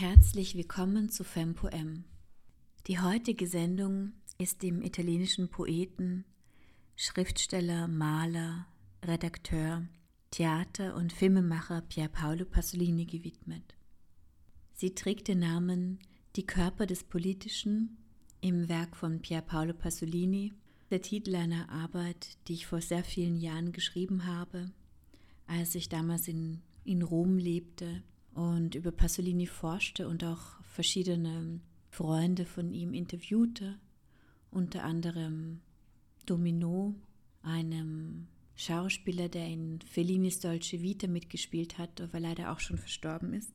Herzlich willkommen zu FemPoem. Die heutige Sendung ist dem italienischen Poeten, Schriftsteller, Maler, Redakteur, Theater- und Filmemacher Pier Paolo Pasolini gewidmet. Sie trägt den Namen Die Körper des Politischen im Werk von Pier Paolo Pasolini, der Titel einer Arbeit, die ich vor sehr vielen Jahren geschrieben habe, als ich damals in, in Rom lebte und über Pasolini forschte und auch verschiedene Freunde von ihm interviewte, unter anderem Domino, einem Schauspieler, der in Fellinis Dolce Vita mitgespielt hat, aber leider auch schon verstorben ist.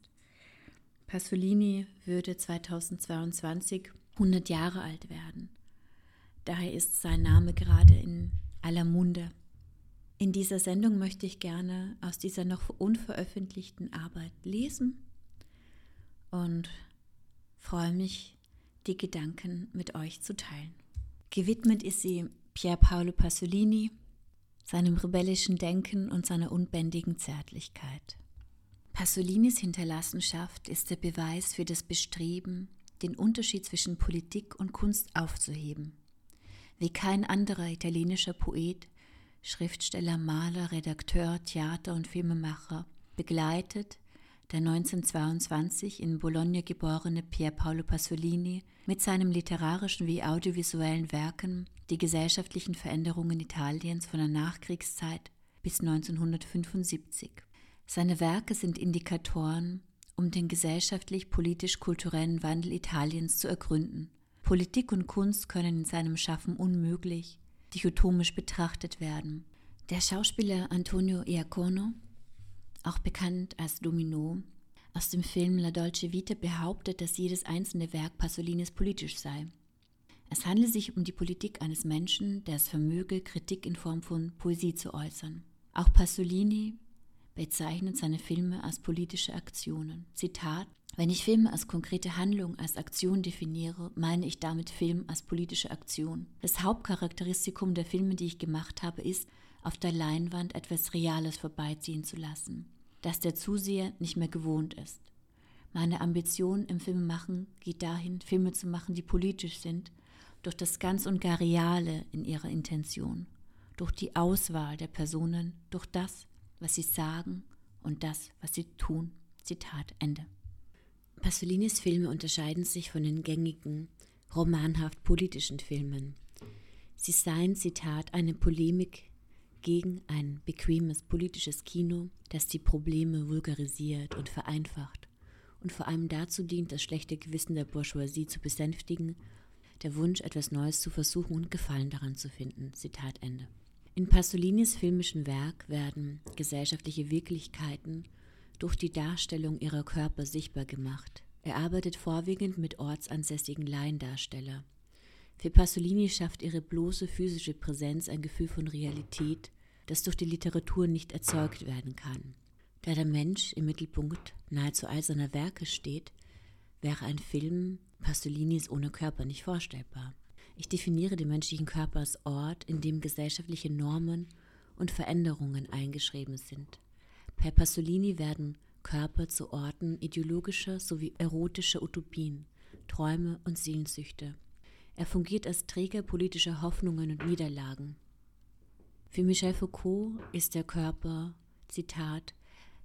Pasolini würde 2022 100 Jahre alt werden. Daher ist sein Name gerade in aller Munde. In dieser Sendung möchte ich gerne aus dieser noch unveröffentlichten Arbeit lesen und freue mich, die Gedanken mit euch zu teilen. Gewidmet ist sie Pier Paolo Pasolini, seinem rebellischen Denken und seiner unbändigen Zärtlichkeit. Pasolinis Hinterlassenschaft ist der Beweis für das Bestreben, den Unterschied zwischen Politik und Kunst aufzuheben. Wie kein anderer italienischer Poet Schriftsteller, Maler, Redakteur, Theater- und Filmemacher, begleitet der 1922 in Bologna geborene Pier Paolo Pasolini mit seinen literarischen wie audiovisuellen Werken die gesellschaftlichen Veränderungen Italiens von der Nachkriegszeit bis 1975. Seine Werke sind Indikatoren, um den gesellschaftlich-politisch-kulturellen Wandel Italiens zu ergründen. Politik und Kunst können in seinem Schaffen unmöglich dichotomisch betrachtet werden. Der Schauspieler Antonio Iacono, auch bekannt als Domino, aus dem Film La Dolce Vita behauptet, dass jedes einzelne Werk Pasolinis politisch sei. Es handle sich um die Politik eines Menschen, der es vermöge, Kritik in Form von Poesie zu äußern. Auch Pasolini bezeichnet seine Filme als politische Aktionen. Zitat wenn ich Filme als konkrete Handlung, als Aktion definiere, meine ich damit Film als politische Aktion. Das Hauptcharakteristikum der Filme, die ich gemacht habe, ist, auf der Leinwand etwas Reales vorbeiziehen zu lassen, das der Zuseher nicht mehr gewohnt ist. Meine Ambition im Filmemachen geht dahin, Filme zu machen, die politisch sind, durch das ganz und gar Reale in ihrer Intention, durch die Auswahl der Personen, durch das, was sie sagen und das, was sie tun. Zitat Ende. Pasolinis Filme unterscheiden sich von den gängigen, romanhaft politischen Filmen. Sie seien, Zitat, eine Polemik gegen ein bequemes politisches Kino, das die Probleme vulgarisiert und vereinfacht und vor allem dazu dient, das schlechte Gewissen der Bourgeoisie zu besänftigen, der Wunsch, etwas Neues zu versuchen und Gefallen daran zu finden. Zitat Ende. In Pasolinis filmischen Werk werden gesellschaftliche Wirklichkeiten durch die Darstellung ihrer Körper sichtbar gemacht. Er arbeitet vorwiegend mit ortsansässigen Laiendarsteller. Für Pasolini schafft ihre bloße physische Präsenz ein Gefühl von Realität, das durch die Literatur nicht erzeugt werden kann. Da der Mensch im Mittelpunkt nahezu all seiner Werke steht, wäre ein Film Pasolinis ohne Körper nicht vorstellbar. Ich definiere den menschlichen Körper als Ort, in dem gesellschaftliche Normen und Veränderungen eingeschrieben sind. Per Pasolini werden Körper zu Orten ideologischer sowie erotischer Utopien, Träume und Sehnsüchte. Er fungiert als Träger politischer Hoffnungen und Niederlagen. Für Michel Foucault ist der Körper, Zitat,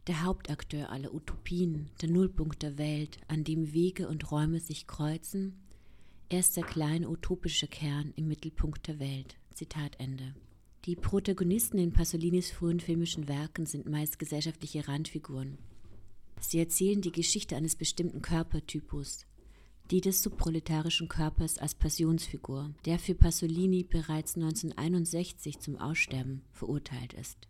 der Hauptakteur aller Utopien, der Nullpunkt der Welt, an dem Wege und Räume sich kreuzen. Er ist der kleine utopische Kern im Mittelpunkt der Welt. Zitat Ende. Die Protagonisten in Pasolinis frühen filmischen Werken sind meist gesellschaftliche Randfiguren. Sie erzählen die Geschichte eines bestimmten Körpertypus, die des subproletarischen Körpers als Passionsfigur, der für Pasolini bereits 1961 zum Aussterben verurteilt ist.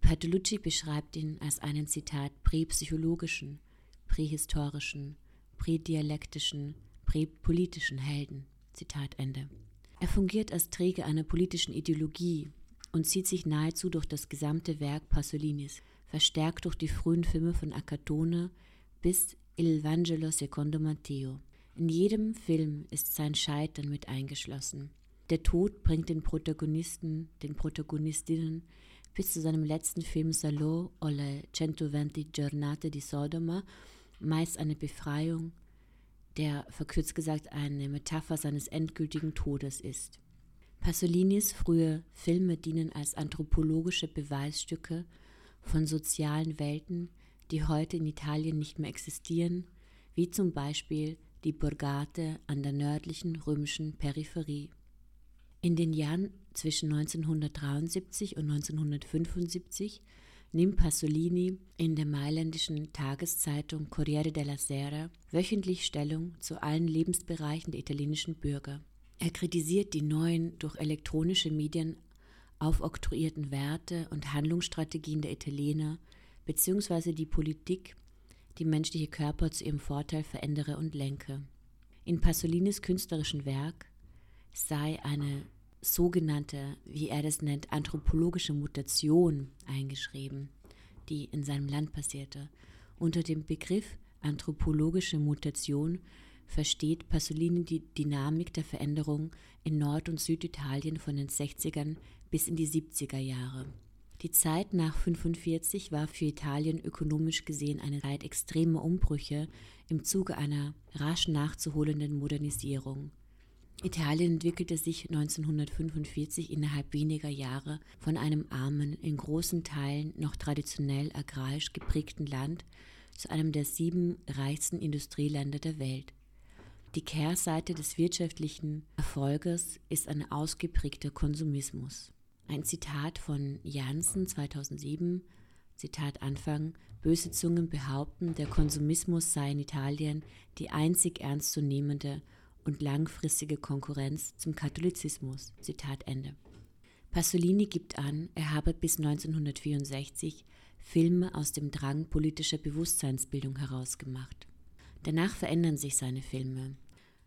Bertolucci beschreibt ihn als einen Zitat präpsychologischen, prähistorischen, prädialektischen, präpolitischen Helden. Zitat Ende. Er fungiert als Träger einer politischen Ideologie, und zieht sich nahezu durch das gesamte Werk Pasolinis, verstärkt durch die frühen Filme von Acatone bis Il Vangelo secondo Matteo. In jedem Film ist sein Scheitern mit eingeschlossen. Der Tod bringt den Protagonisten, den Protagonistinnen bis zu seinem letzten Film Salo o le 120 Giornate di Sodoma meist eine Befreiung, der verkürzt gesagt eine Metapher seines endgültigen Todes ist. Pasolinis frühe Filme dienen als anthropologische Beweisstücke von sozialen Welten, die heute in Italien nicht mehr existieren, wie zum Beispiel die Borgate an der nördlichen römischen Peripherie. In den Jahren zwischen 1973 und 1975 nimmt Pasolini in der mailändischen Tageszeitung Corriere della Sera wöchentlich Stellung zu allen Lebensbereichen der italienischen Bürger. Er kritisiert die neuen durch elektronische Medien aufoktroyierten Werte und Handlungsstrategien der Italiener bzw. die Politik, die menschliche Körper zu ihrem Vorteil verändere und lenke. In Pasolinis künstlerischem Werk sei eine sogenannte, wie er das nennt, anthropologische Mutation eingeschrieben, die in seinem Land passierte. Unter dem Begriff anthropologische Mutation versteht Pasolini die Dynamik der Veränderung in Nord- und Süditalien von den 60ern bis in die 70er Jahre. Die Zeit nach 1945 war für Italien ökonomisch gesehen eine Zeit extremer Umbrüche im Zuge einer rasch nachzuholenden Modernisierung. Italien entwickelte sich 1945 innerhalb weniger Jahre von einem armen, in großen Teilen noch traditionell agrarisch geprägten Land zu einem der sieben reichsten Industrieländer der Welt. Die Kehrseite des wirtschaftlichen Erfolges ist ein ausgeprägter Konsumismus. Ein Zitat von Janssen 2007, Zitat Anfang, böse Zungen behaupten, der Konsumismus sei in Italien die einzig ernstzunehmende und langfristige Konkurrenz zum Katholizismus. Zitat Ende. Pasolini gibt an, er habe bis 1964 Filme aus dem Drang politischer Bewusstseinsbildung herausgemacht. Danach verändern sich seine Filme.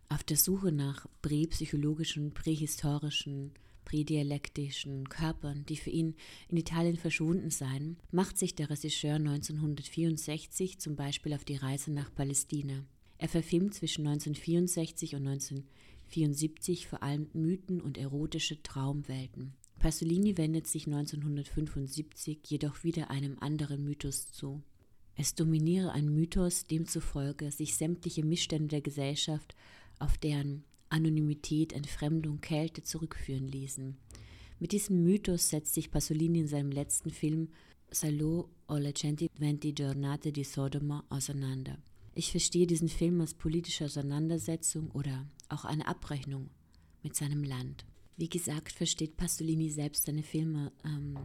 Auf der Suche nach präpsychologischen, prähistorischen, prädialektischen Körpern, die für ihn in Italien verschwunden seien, macht sich der Regisseur 1964 zum Beispiel auf die Reise nach Palästina. Er verfilmt zwischen 1964 und 1974 vor allem Mythen und erotische Traumwelten. Pasolini wendet sich 1975 jedoch wieder einem anderen Mythos zu. Es dominiere ein Mythos, demzufolge sich sämtliche Missstände der Gesellschaft auf deren Anonymität, Entfremdung, Kälte zurückführen ließen. Mit diesem Mythos setzt sich Pasolini in seinem letzten Film Salo o le centi venti giornate di Sodoma auseinander. Ich verstehe diesen Film als politische Auseinandersetzung oder auch eine Abrechnung mit seinem Land. Wie gesagt, versteht Pasolini selbst seine Filme ähm,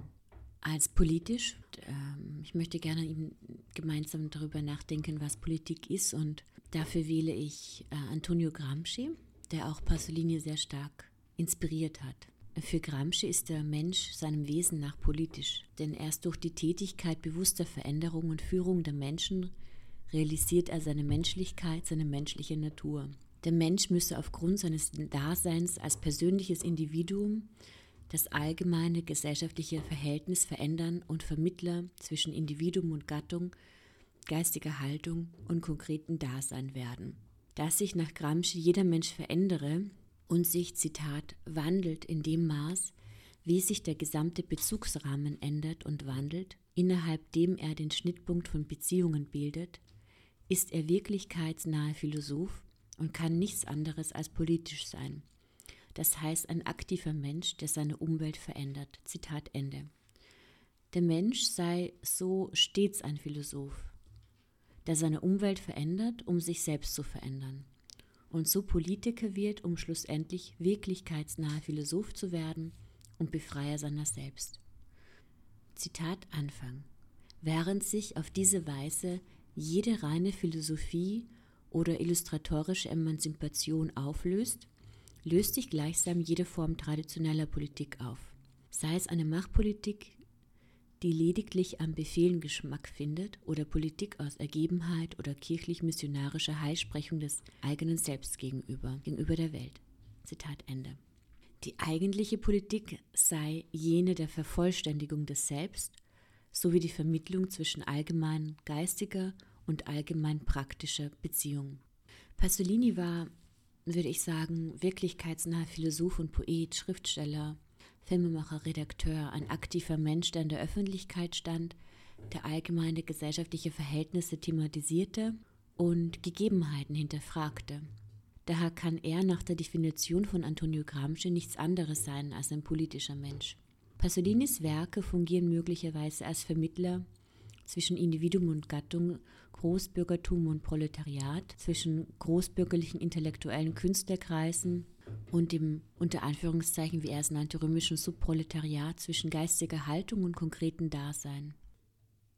als politisch. Ähm, ich möchte gerne ihm gemeinsam darüber nachdenken, was Politik ist und dafür wähle ich äh, Antonio Gramsci, der auch Pasolini sehr stark inspiriert hat. Für Gramsci ist der Mensch seinem Wesen nach politisch, denn erst durch die Tätigkeit bewusster Veränderung und Führung der Menschen realisiert er seine Menschlichkeit, seine menschliche Natur. Der Mensch müsse aufgrund seines Daseins als persönliches Individuum das allgemeine gesellschaftliche Verhältnis verändern und Vermittler zwischen Individuum und Gattung, geistiger Haltung und konkreten Dasein werden. Dass sich nach Gramsci jeder Mensch verändere und sich, Zitat, wandelt in dem Maß, wie sich der gesamte Bezugsrahmen ändert und wandelt, innerhalb dem er den Schnittpunkt von Beziehungen bildet, ist er wirklichkeitsnahe Philosoph und kann nichts anderes als politisch sein. Das heißt ein aktiver Mensch, der seine Umwelt verändert. Zitat Ende. Der Mensch sei so stets ein Philosoph, der seine Umwelt verändert, um sich selbst zu verändern. Und so Politiker wird, um schlussendlich wirklichkeitsnahe Philosoph zu werden und Befreier seiner selbst. Zitat Anfang. Während sich auf diese Weise jede reine Philosophie oder illustratorische Emanzipation auflöst, löst sich gleichsam jede Form traditioneller Politik auf. Sei es eine Machtpolitik, die lediglich am Befehlen Geschmack findet, oder Politik aus Ergebenheit oder kirchlich-missionarischer Heilsprechung des eigenen Selbst gegenüber, gegenüber der Welt. Zitat Ende. Die eigentliche Politik sei jene der Vervollständigung des Selbst sowie die Vermittlung zwischen allgemein geistiger und allgemein praktischer Beziehungen. Pasolini war, würde ich sagen, wirklichkeitsnaher Philosoph und Poet, Schriftsteller, Filmemacher, Redakteur, ein aktiver Mensch, der in der Öffentlichkeit stand, der allgemeine gesellschaftliche Verhältnisse thematisierte und Gegebenheiten hinterfragte. Daher kann er nach der Definition von Antonio Gramsci nichts anderes sein als ein politischer Mensch. Pasolinis Werke fungieren möglicherweise als Vermittler zwischen Individuum und Gattung, Großbürgertum und Proletariat, zwischen großbürgerlichen intellektuellen Künstlerkreisen und dem unter Anführungszeichen, wie er es nannte, römischen Subproletariat zwischen geistiger Haltung und konkreten Dasein.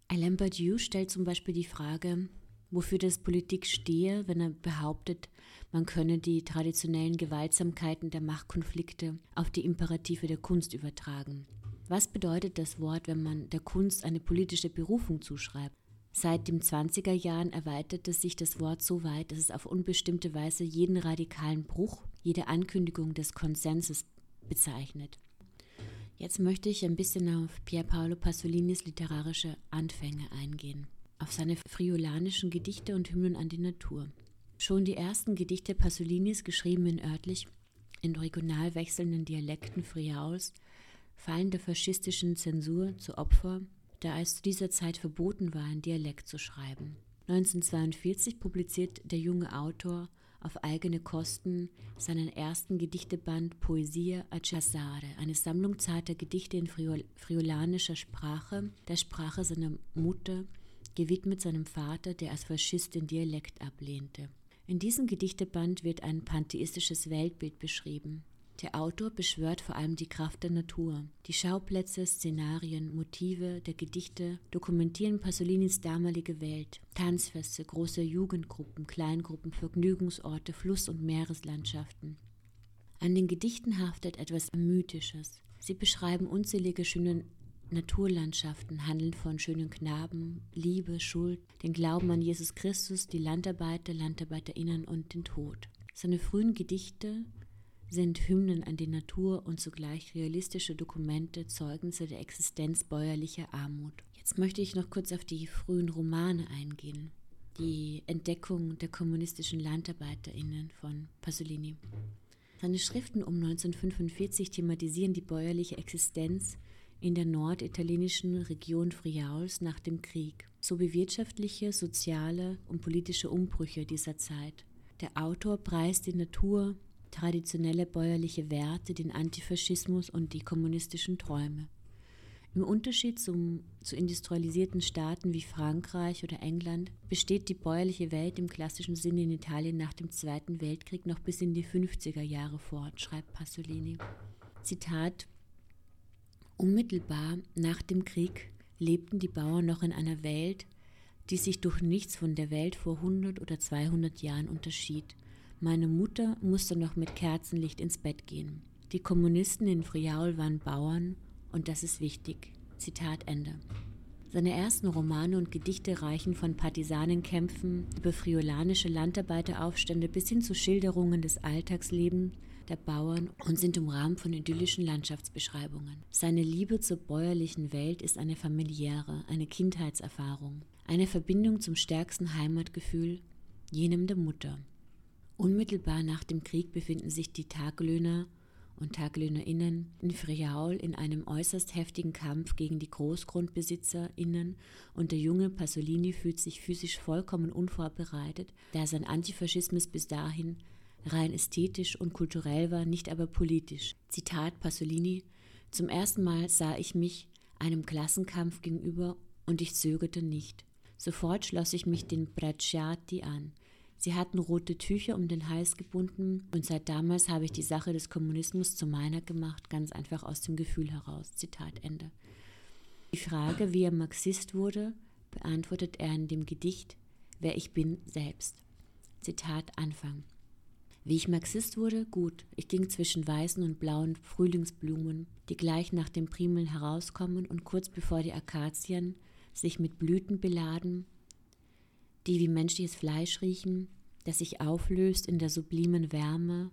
Alain Badiou stellt zum Beispiel die Frage, wofür das Politik stehe, wenn er behauptet, man könne die traditionellen Gewaltsamkeiten der Machtkonflikte auf die Imperative der Kunst übertragen. Was bedeutet das Wort, wenn man der Kunst eine politische Berufung zuschreibt? Seit den 20er Jahren erweiterte sich das Wort so weit, dass es auf unbestimmte Weise jeden radikalen Bruch, jede Ankündigung des Konsenses bezeichnet. Jetzt möchte ich ein bisschen auf Pier Paolo Pasolinis literarische Anfänge eingehen, auf seine friolanischen Gedichte und Hymnen an die Natur. Schon die ersten Gedichte Pasolinis, geschrieben in örtlich, in regional wechselnden Dialekten Friauls, fallen der faschistischen Zensur zu Opfer da es zu dieser Zeit verboten war, in Dialekt zu schreiben. 1942 publiziert der junge Autor auf eigene Kosten seinen ersten Gedichteband Poesia a Cesare, eine Sammlung zarter Gedichte in friolanischer Sprache, der Sprache seiner Mutter, gewidmet seinem Vater, der als Faschist den Dialekt ablehnte. In diesem Gedichteband wird ein pantheistisches Weltbild beschrieben. Der Autor beschwört vor allem die Kraft der Natur. Die Schauplätze, Szenarien, Motive der Gedichte dokumentieren Pasolinis damalige Welt. Tanzfeste, große Jugendgruppen, Kleingruppen, Vergnügungsorte, Fluss- und Meereslandschaften. An den Gedichten haftet etwas Mythisches. Sie beschreiben unzählige schöne Naturlandschaften, handeln von schönen Knaben, Liebe, Schuld, den Glauben an Jesus Christus, die Landarbeiter, Landarbeiterinnen und den Tod. Seine frühen Gedichte sind Hymnen an die Natur und zugleich realistische Dokumente, Zeugnisse der Existenz bäuerlicher Armut. Jetzt möchte ich noch kurz auf die frühen Romane eingehen. Die Entdeckung der kommunistischen LandarbeiterInnen von Pasolini. Seine Schriften um 1945 thematisieren die bäuerliche Existenz in der norditalienischen Region Friauls nach dem Krieg sowie wirtschaftliche, soziale und politische Umbrüche dieser Zeit. Der Autor preist die Natur, traditionelle bäuerliche Werte, den Antifaschismus und die kommunistischen Träume. Im Unterschied zum, zu industrialisierten Staaten wie Frankreich oder England besteht die bäuerliche Welt im klassischen Sinne in Italien nach dem Zweiten Weltkrieg noch bis in die 50er Jahre fort, schreibt Pasolini. Zitat Unmittelbar nach dem Krieg lebten die Bauern noch in einer Welt, die sich durch nichts von der Welt vor 100 oder 200 Jahren unterschied – meine Mutter musste noch mit Kerzenlicht ins Bett gehen. Die Kommunisten in Friaul waren Bauern und das ist wichtig. Zitat Ende. Seine ersten Romane und Gedichte reichen von Partisanenkämpfen über friolanische Landarbeiteraufstände bis hin zu Schilderungen des Alltagslebens der Bauern und sind umrahmt von idyllischen Landschaftsbeschreibungen. Seine Liebe zur bäuerlichen Welt ist eine familiäre, eine Kindheitserfahrung, eine Verbindung zum stärksten Heimatgefühl, jenem der Mutter. Unmittelbar nach dem Krieg befinden sich die Taglöhner und Taglöhnerinnen in Friaul in einem äußerst heftigen Kampf gegen die GroßgrundbesitzerInnen und der junge Pasolini fühlt sich physisch vollkommen unvorbereitet, da sein Antifaschismus bis dahin rein ästhetisch und kulturell war, nicht aber politisch. Zitat Pasolini: Zum ersten Mal sah ich mich einem Klassenkampf gegenüber und ich zögerte nicht. Sofort schloss ich mich den Bracciati an. Sie hatten rote Tücher um den Hals gebunden und seit damals habe ich die Sache des Kommunismus zu meiner gemacht, ganz einfach aus dem Gefühl heraus. Zitat Ende. Die Frage, wie er Marxist wurde, beantwortet er in dem Gedicht Wer ich bin selbst. Zitat Anfang. Wie ich Marxist wurde? Gut, ich ging zwischen weißen und blauen Frühlingsblumen, die gleich nach dem Primeln herauskommen und kurz bevor die Akazien sich mit Blüten beladen die wie menschliches Fleisch riechen, das sich auflöst in der sublimen Wärme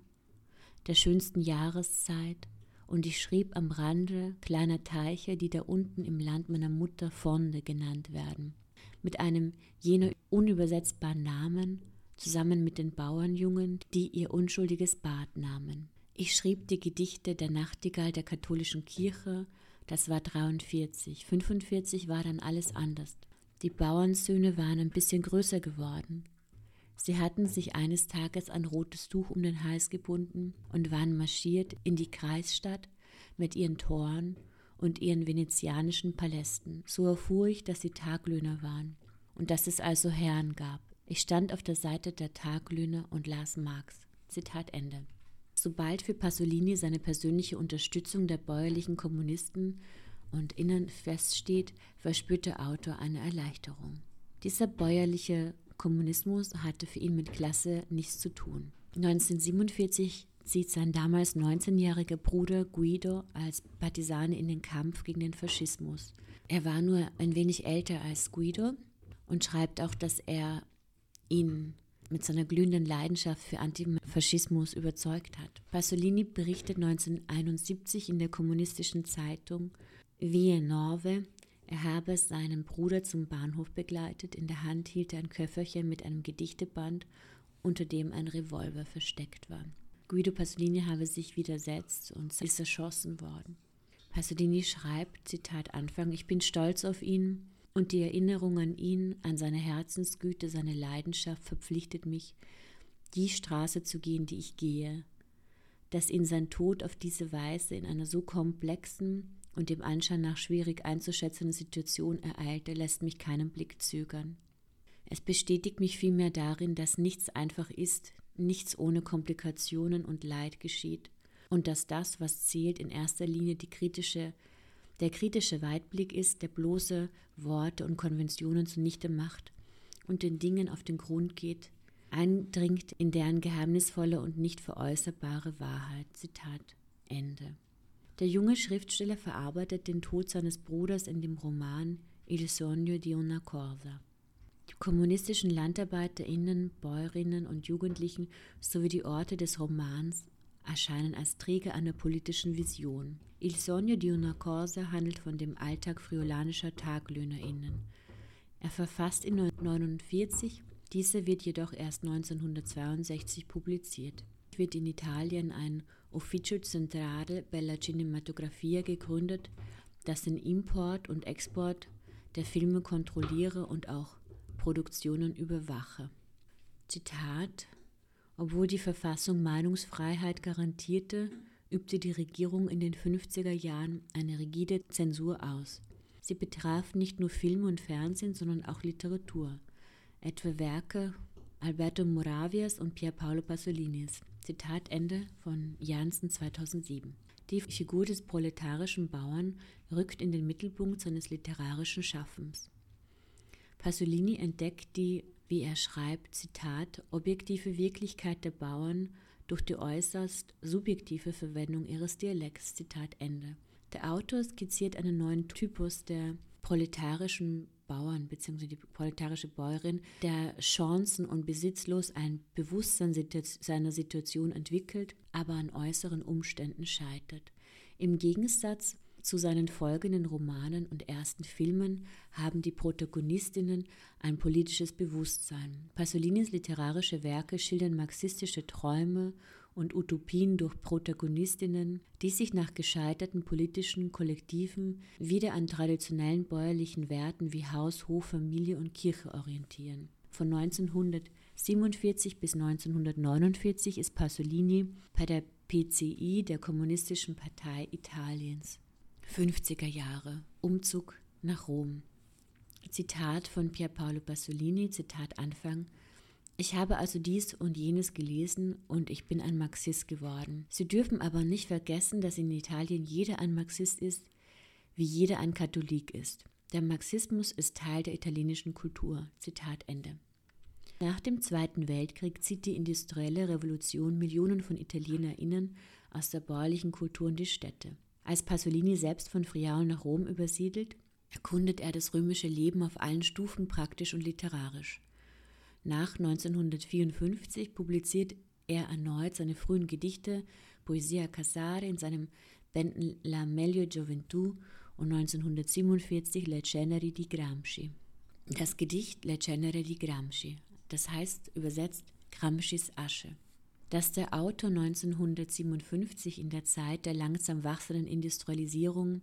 der schönsten Jahreszeit, und ich schrieb am Rande kleiner Teiche, die da unten im Land meiner Mutter Fonde genannt werden, mit einem jener unübersetzbaren Namen, zusammen mit den Bauernjungen, die ihr unschuldiges Bad nahmen. Ich schrieb die Gedichte der Nachtigall der katholischen Kirche, das war 43, 45 war dann alles anders. Die Bauernsöhne waren ein bisschen größer geworden. Sie hatten sich eines Tages ein rotes Tuch um den Hals gebunden und waren marschiert in die Kreisstadt mit ihren Toren und ihren venezianischen Palästen. So erfuhr ich, dass sie Taglöhner waren und dass es also Herren gab. Ich stand auf der Seite der Taglöhner und las Marx. Zitat Ende. Sobald für Pasolini seine persönliche Unterstützung der bäuerlichen Kommunisten und Innen feststeht, verspürt der Autor eine Erleichterung. Dieser bäuerliche Kommunismus hatte für ihn mit Klasse nichts zu tun. 1947 zieht sein damals 19-jähriger Bruder Guido als Partisane in den Kampf gegen den Faschismus. Er war nur ein wenig älter als Guido und schreibt auch, dass er ihn mit seiner glühenden Leidenschaft für Antifaschismus überzeugt hat. Pasolini berichtet 1971 in der kommunistischen Zeitung Vie Norve, er habe seinen Bruder zum Bahnhof begleitet, in der Hand hielt er ein Köfferchen mit einem Gedichteband, unter dem ein Revolver versteckt war. Guido Pasolini habe sich widersetzt und ist erschossen worden. Pasolini schreibt, Zitat Anfang, ich bin stolz auf ihn und die Erinnerung an ihn, an seine Herzensgüte, seine Leidenschaft verpflichtet mich, die Straße zu gehen, die ich gehe. Dass ihn sein Tod auf diese Weise in einer so komplexen und dem Anschein nach schwierig einzuschätzenden Situation ereilte, lässt mich keinen Blick zögern. Es bestätigt mich vielmehr darin, dass nichts einfach ist, nichts ohne Komplikationen und Leid geschieht und dass das, was zählt, in erster Linie die kritische, der kritische Weitblick ist, der bloße Worte und Konventionen zunichte macht und den Dingen auf den Grund geht, eindringt in deren geheimnisvolle und nicht veräußerbare Wahrheit. Zitat Ende. Der junge Schriftsteller verarbeitet den Tod seines Bruders in dem Roman Il sogno di una corsa. Die kommunistischen LandarbeiterInnen, Bäuerinnen und Jugendlichen sowie die Orte des Romans erscheinen als Träger einer politischen Vision. Il sogno di una corsa handelt von dem Alltag friulanischer TaglöhnerInnen. Er verfasst ihn 1949, dieser wird jedoch erst 1962 publiziert. Wird in Italien ein Ufficio Centrale Bella Cinematografia gegründet, das den Import und Export der Filme kontrolliere und auch Produktionen überwache. Zitat Obwohl die Verfassung Meinungsfreiheit garantierte, übte die Regierung in den 50er Jahren eine rigide Zensur aus. Sie betraf nicht nur Film und Fernsehen, sondern auch Literatur, etwa Werke Alberto Moravias und Pier Paolo Pasolinis. Zitat Ende von Janssen 2007. Die Figur des proletarischen Bauern rückt in den Mittelpunkt seines literarischen Schaffens. Pasolini entdeckt die, wie er schreibt, Zitat, objektive Wirklichkeit der Bauern durch die äußerst subjektive Verwendung ihres Dialekts. Zitat Ende. Der Autor skizziert einen neuen Typus der proletarischen Bauern bzw. die proletarische Bäuerin, der chancen- und besitzlos ein Bewusstsein seiner Situation entwickelt, aber an äußeren Umständen scheitert. Im Gegensatz zu seinen folgenden Romanen und ersten Filmen haben die Protagonistinnen ein politisches Bewusstsein. Pasolinis literarische Werke schildern marxistische Träume und Utopien durch Protagonistinnen, die sich nach gescheiterten politischen Kollektiven wieder an traditionellen bäuerlichen Werten wie Haus, Hof, Familie und Kirche orientieren. Von 1947 bis 1949 ist Pasolini bei der PCI, der Kommunistischen Partei Italiens. 50er Jahre. Umzug nach Rom. Zitat von Pier Paolo Pasolini, Zitat Anfang. Ich habe also dies und jenes gelesen und ich bin ein Marxist geworden. Sie dürfen aber nicht vergessen, dass in Italien jeder ein Marxist ist, wie jeder ein Katholik ist. Der Marxismus ist Teil der italienischen Kultur. Zitat Ende. Nach dem Zweiten Weltkrieg zieht die industrielle Revolution Millionen von ItalienerInnen aus der bäuerlichen Kultur in die Städte. Als Pasolini selbst von Friaul nach Rom übersiedelt, erkundet er das römische Leben auf allen Stufen praktisch und literarisch. Nach 1954 publiziert er erneut seine frühen Gedichte Poesia Casare in seinem Bänden La Meglio Gioventù und 1947 Le Ceneri di Gramsci. Das Gedicht Le Cenere di Gramsci, das heißt übersetzt Gramscis Asche dass der Autor 1957 in der Zeit der langsam wachsenden Industrialisierung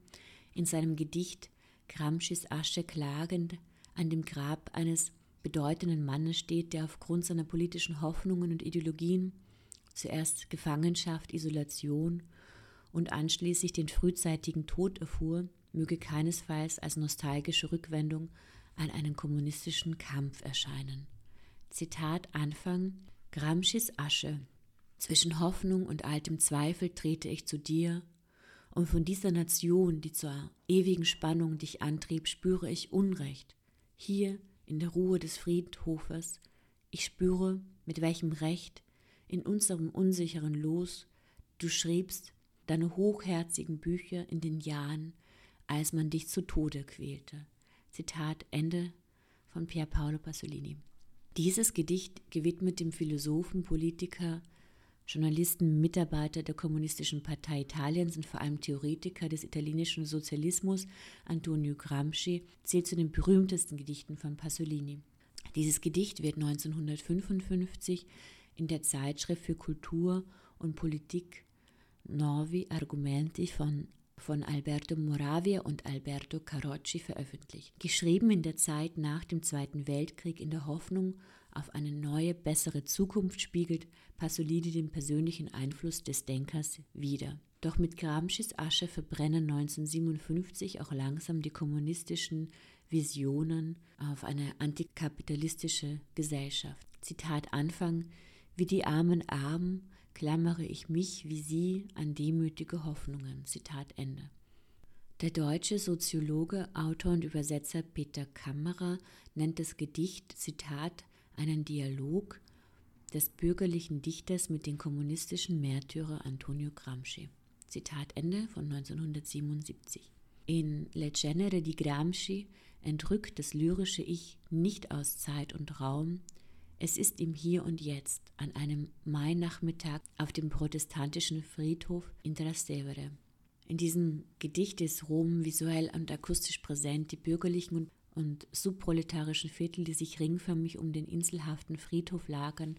in seinem Gedicht Gramscis Asche klagend an dem Grab eines bedeutenden Mannes steht, der aufgrund seiner politischen Hoffnungen und Ideologien zuerst Gefangenschaft, Isolation und anschließend den frühzeitigen Tod erfuhr, möge keinesfalls als nostalgische Rückwendung an einen kommunistischen Kampf erscheinen. Zitat Anfang Gramscis Asche. Zwischen Hoffnung und altem Zweifel trete ich zu dir, und von dieser Nation, die zur ewigen Spannung dich antrieb, spüre ich Unrecht. Hier in der Ruhe des Friedhofes, ich spüre, mit welchem Recht in unserem unsicheren Los du schriebst deine hochherzigen Bücher in den Jahren, als man dich zu Tode quälte. Zitat Ende von Pier Paolo Pasolini. Dieses Gedicht gewidmet dem Philosophen, Politiker, Journalisten, Mitarbeiter der Kommunistischen Partei Italiens und vor allem Theoretiker des italienischen Sozialismus, Antonio Gramsci, zählt zu den berühmtesten Gedichten von Pasolini. Dieses Gedicht wird 1955 in der Zeitschrift für Kultur und Politik Novi Argumenti von, von Alberto Moravia und Alberto Carocci veröffentlicht. Geschrieben in der Zeit nach dem Zweiten Weltkrieg in der Hoffnung auf eine neue, bessere Zukunft spiegelt Pasolini den persönlichen Einfluss des Denkers wider. Doch mit Gramscis Asche verbrennen 1957 auch langsam die kommunistischen Visionen auf eine antikapitalistische Gesellschaft. Zitat Anfang, wie die armen Armen klammere ich mich wie sie an demütige Hoffnungen. Zitat Ende. Der deutsche Soziologe, Autor und Übersetzer Peter Kammerer nennt das Gedicht, Zitat, einen Dialog des bürgerlichen Dichters mit dem kommunistischen Märtyrer Antonio Gramsci. Zitat Ende von 1977. In Le Genere di Gramsci entrückt das lyrische Ich nicht aus Zeit und Raum, es ist im Hier und Jetzt an einem Mainachmittag auf dem protestantischen Friedhof in Trastevere. In diesem Gedicht ist Rom visuell und akustisch präsent, die bürgerlichen und, und subproletarischen Viertel, die sich ringförmig um den inselhaften Friedhof lagern,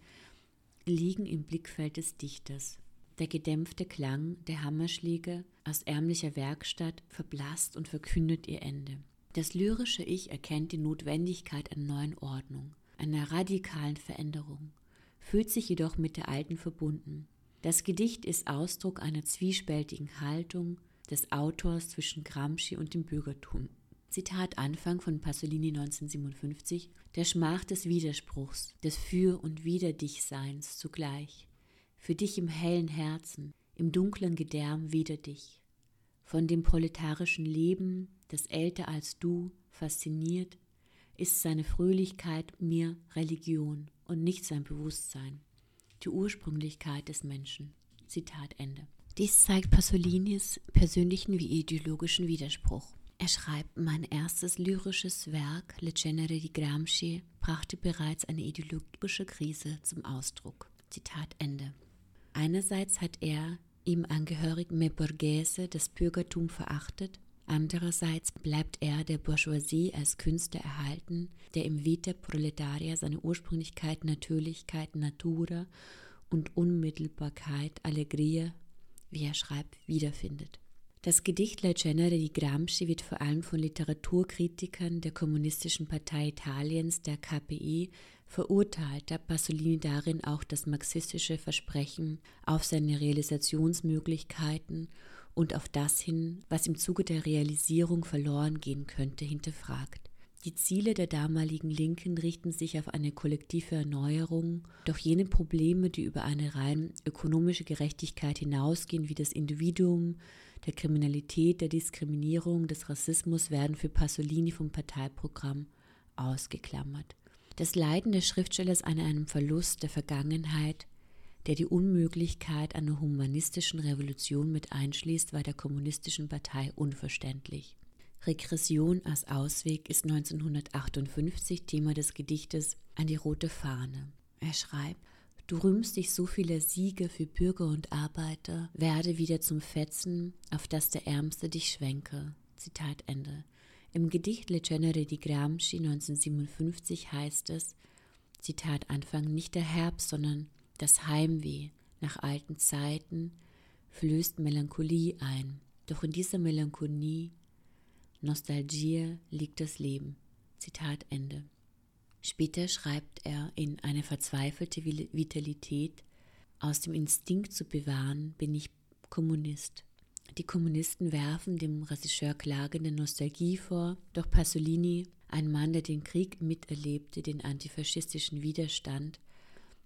liegen im Blickfeld des Dichters. Der gedämpfte Klang der Hammerschläge aus ärmlicher Werkstatt verblasst und verkündet ihr Ende. Das lyrische Ich erkennt die Notwendigkeit einer neuen Ordnung einer radikalen Veränderung, fühlt sich jedoch mit der alten verbunden. Das Gedicht ist Ausdruck einer zwiespältigen Haltung des Autors zwischen Gramsci und dem Bürgertum. Zitat Anfang von Pasolini 1957, der Schmach des Widerspruchs, des Für- und Wider-Dich-Seins zugleich, für dich im hellen Herzen, im dunklen Gedärm wider dich, von dem proletarischen Leben, das älter als du, fasziniert, ist seine Fröhlichkeit mir Religion und nicht sein Bewusstsein, die Ursprünglichkeit des Menschen. Zitat Ende. Dies zeigt Pasolinis persönlichen wie ideologischen Widerspruch. Er schreibt, mein erstes lyrisches Werk, Le Genere di Gramsci, brachte bereits eine ideologische Krise zum Ausdruck. Zitat Ende. Einerseits hat er ihm angehörigen Meborghese das Bürgertum verachtet Andererseits bleibt er der Bourgeoisie als Künstler erhalten, der im Vita Proletaria seine Ursprünglichkeit, Natürlichkeit, Natura und Unmittelbarkeit, Allegria, wie er schreibt, wiederfindet. Das Gedicht La Genere di Gramsci wird vor allem von Literaturkritikern der Kommunistischen Partei Italiens, der KPI, verurteilt, da Pasolini darin auch das marxistische Versprechen auf seine Realisationsmöglichkeiten und auf das hin, was im Zuge der Realisierung verloren gehen könnte, hinterfragt. Die Ziele der damaligen Linken richten sich auf eine kollektive Erneuerung, doch jene Probleme, die über eine rein ökonomische Gerechtigkeit hinausgehen, wie das Individuum, der Kriminalität, der Diskriminierung, des Rassismus, werden für Pasolini vom Parteiprogramm ausgeklammert. Das Leiden des Schriftstellers an einem Verlust der Vergangenheit der die Unmöglichkeit einer humanistischen Revolution mit einschließt, war der kommunistischen Partei unverständlich. Regression als Ausweg ist 1958 Thema des Gedichtes An die rote Fahne. Er schreibt, Du rühmst dich so vieler Siege für Bürger und Arbeiter, werde wieder zum Fetzen, auf das der Ärmste dich schwenke. Zitat Ende. Im Gedicht Le Genere di Gramsci 1957 heißt es, Zitat Anfang, nicht der Herbst, sondern das Heimweh nach alten Zeiten flößt Melancholie ein, doch in dieser Melancholie, Nostalgie liegt das Leben. Zitat Ende. Später schreibt er in eine verzweifelte Vitalität, aus dem Instinkt zu bewahren, bin ich Kommunist. Die Kommunisten werfen dem Regisseur klagende Nostalgie vor, doch Pasolini, ein Mann, der den Krieg miterlebte, den antifaschistischen Widerstand,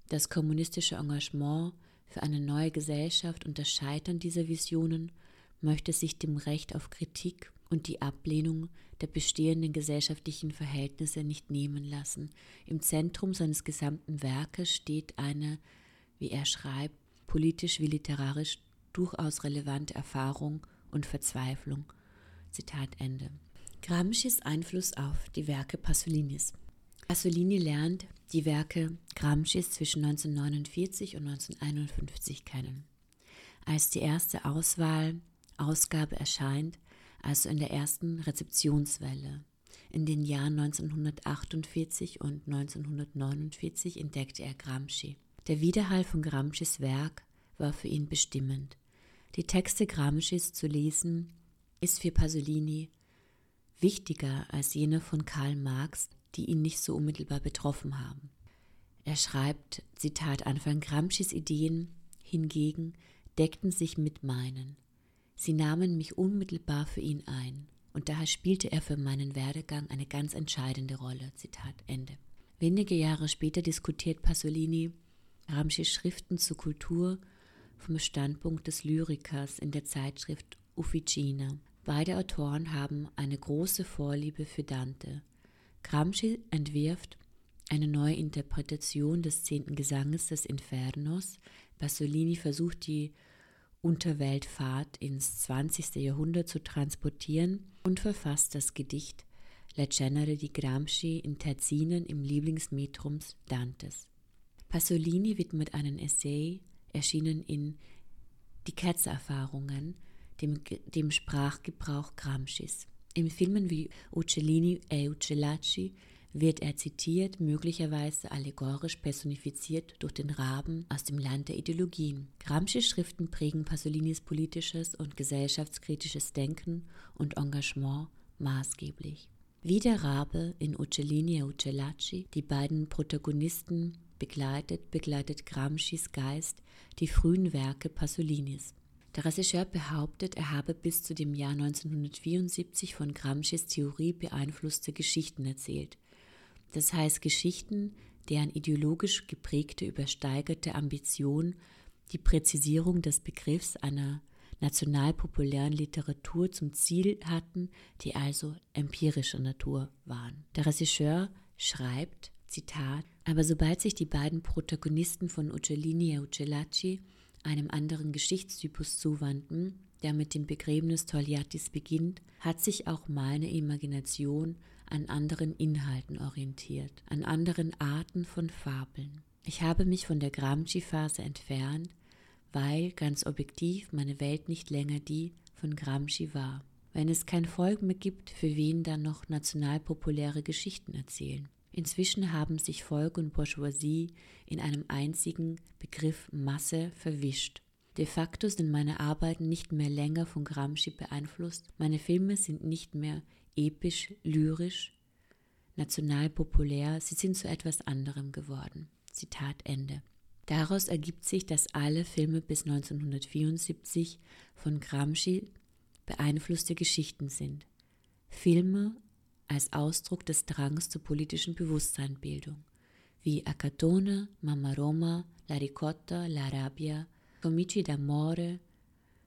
das kommunistische Engagement für eine neue Gesellschaft und das Scheitern dieser Visionen, möchte sich dem Recht auf Kritik und die Ablehnung der bestehenden gesellschaftlichen Verhältnisse nicht nehmen lassen. Im Zentrum seines gesamten Werkes steht eine, wie er schreibt, politisch wie literarisch durchaus relevante Erfahrung und Verzweiflung. Zitat Ende. Gramscis Einfluss auf die Werke Pasolinis. Pasolini lernt die Werke Gramscis zwischen 1949 und 1951 kennen. Als die erste Auswahl Ausgabe erscheint, also in der ersten Rezeptionswelle. In den Jahren 1948 und 1949 entdeckte er Gramsci. Der Widerhall von Gramscis Werk war für ihn bestimmend. Die Texte Gramscis zu lesen ist für Pasolini wichtiger als jene von Karl Marx, die ihn nicht so unmittelbar betroffen haben. Er schreibt, Zitat Anfang, Gramscis Ideen hingegen deckten sich mit meinen. Sie nahmen mich unmittelbar für ihn ein, und daher spielte er für meinen Werdegang eine ganz entscheidende Rolle. Zitat Ende. Wenige Jahre später diskutiert Pasolini Gramscis Schriften zur Kultur vom Standpunkt des Lyrikers in der Zeitschrift Ufficina. Beide Autoren haben eine große Vorliebe für Dante. Gramsci entwirft eine neue Interpretation des zehnten Gesanges des Infernos. Pasolini versucht die Unterweltfahrt ins 20. Jahrhundert zu transportieren und verfasst das Gedicht La Cenere di Gramsci in Terzinen im Lieblingsmetrums Dantes. Pasolini widmet einen Essay, erschienen in Die Ketzererfahrungen, dem, dem Sprachgebrauch Gramscis. In Filmen wie Uccellini e Uccellacci wird er zitiert, möglicherweise allegorisch personifiziert durch den Raben aus dem Land der Ideologien. Gramscis Schriften prägen Pasolinis politisches und gesellschaftskritisches Denken und Engagement maßgeblich. Wie der Rabe in Uccellini e Uccellacci die beiden Protagonisten begleitet, begleitet Gramscis Geist die frühen Werke Pasolinis. Der Regisseur behauptet, er habe bis zu dem Jahr 1974 von Gramscis Theorie beeinflusste Geschichten erzählt. Das heißt Geschichten, deren ideologisch geprägte übersteigerte Ambition die Präzisierung des Begriffs einer nationalpopulären Literatur zum Ziel hatten, die also empirischer Natur waren. Der Regisseur schreibt, Zitat, aber sobald sich die beiden Protagonisten von Uccellini e Uccellacci einem anderen Geschichtstypus zuwandten, der mit dem Begräbnis Togliattis beginnt, hat sich auch meine Imagination an anderen Inhalten orientiert, an anderen Arten von Fabeln. Ich habe mich von der Gramsci-Phase entfernt, weil ganz objektiv meine Welt nicht länger die von Gramsci war. Wenn es kein Volk mehr gibt, für wen dann noch nationalpopuläre Geschichten erzählen? Inzwischen haben sich Volk und Bourgeoisie in einem einzigen Begriff Masse verwischt. De facto sind meine Arbeiten nicht mehr länger von Gramsci beeinflusst, meine Filme sind nicht mehr episch, lyrisch, nationalpopulär, sie sind zu etwas anderem geworden. Zitat Ende. Daraus ergibt sich, dass alle Filme bis 1974 von Gramsci beeinflusste Geschichten sind. Filme als Ausdruck des Drangs zur politischen Bewusstseinbildung, wie Acatone, Mamma Roma, La Ricotta, La Rabbia, Comici d'amore,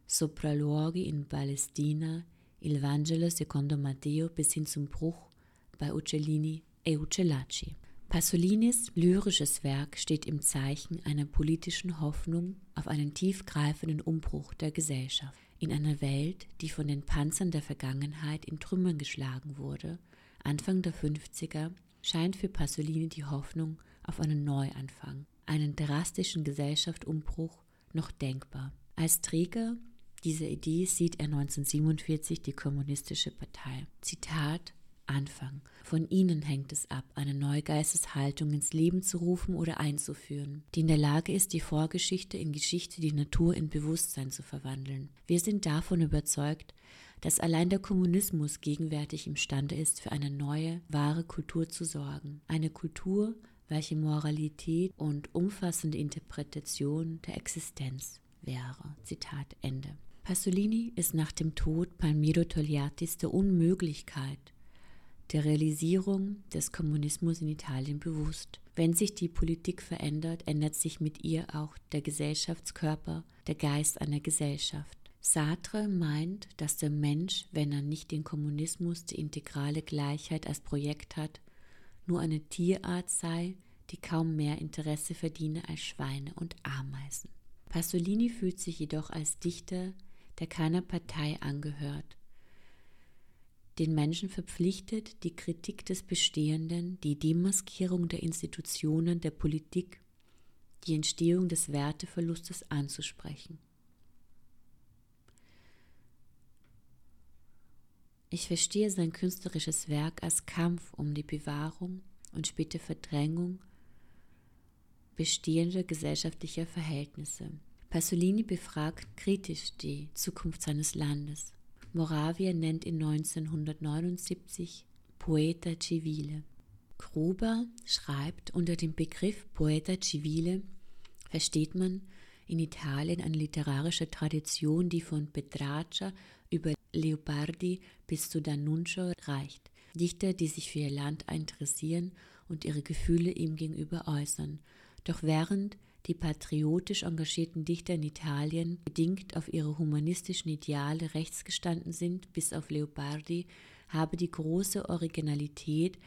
Sopralluoghi in Palästina, Il Vangelo secondo Matteo bis hin zum Bruch bei Uccellini e Uccellacci. Pasolinis lyrisches Werk steht im Zeichen einer politischen Hoffnung auf einen tiefgreifenden Umbruch der Gesellschaft. In einer Welt, die von den Panzern der Vergangenheit in Trümmern geschlagen wurde, Anfang der 50er, scheint für Pasolini die Hoffnung auf einen Neuanfang, einen drastischen Gesellschaftsumbruch noch denkbar. Als Träger dieser Idee sieht er 1947 die Kommunistische Partei. Zitat Anfang. Von ihnen hängt es ab, eine neue Geisteshaltung ins Leben zu rufen oder einzuführen, die in der Lage ist, die Vorgeschichte in Geschichte, die Natur in Bewusstsein zu verwandeln. Wir sind davon überzeugt, dass allein der Kommunismus gegenwärtig imstande ist, für eine neue, wahre Kultur zu sorgen. Eine Kultur, welche Moralität und umfassende Interpretation der Existenz wäre. Zitat Ende. Pasolini ist nach dem Tod Palmiro Togliattis der Unmöglichkeit der Realisierung des Kommunismus in Italien bewusst. Wenn sich die Politik verändert, ändert sich mit ihr auch der Gesellschaftskörper, der Geist einer Gesellschaft. Sartre meint, dass der Mensch, wenn er nicht den Kommunismus, die integrale Gleichheit als Projekt hat, nur eine Tierart sei, die kaum mehr Interesse verdiene als Schweine und Ameisen. Pasolini fühlt sich jedoch als Dichter, der keiner Partei angehört, den Menschen verpflichtet, die Kritik des Bestehenden, die Demaskierung der Institutionen, der Politik, die Entstehung des Werteverlustes anzusprechen. Ich verstehe sein künstlerisches Werk als Kampf um die Bewahrung und später Verdrängung bestehender gesellschaftlicher Verhältnisse. Pasolini befragt kritisch die Zukunft seines Landes. Moravia nennt ihn 1979 Poeta Civile. Gruber schreibt, unter dem Begriff Poeta Civile versteht man in Italien eine literarische Tradition, die von Petrarca über Leopardi bis zu D'Annunzio reicht. Dichter, die sich für ihr Land interessieren und ihre Gefühle ihm gegenüber äußern. Doch während die patriotisch engagierten Dichter in Italien bedingt auf ihre humanistischen Ideale rechts gestanden sind, bis auf Leopardi, habe die große Originalität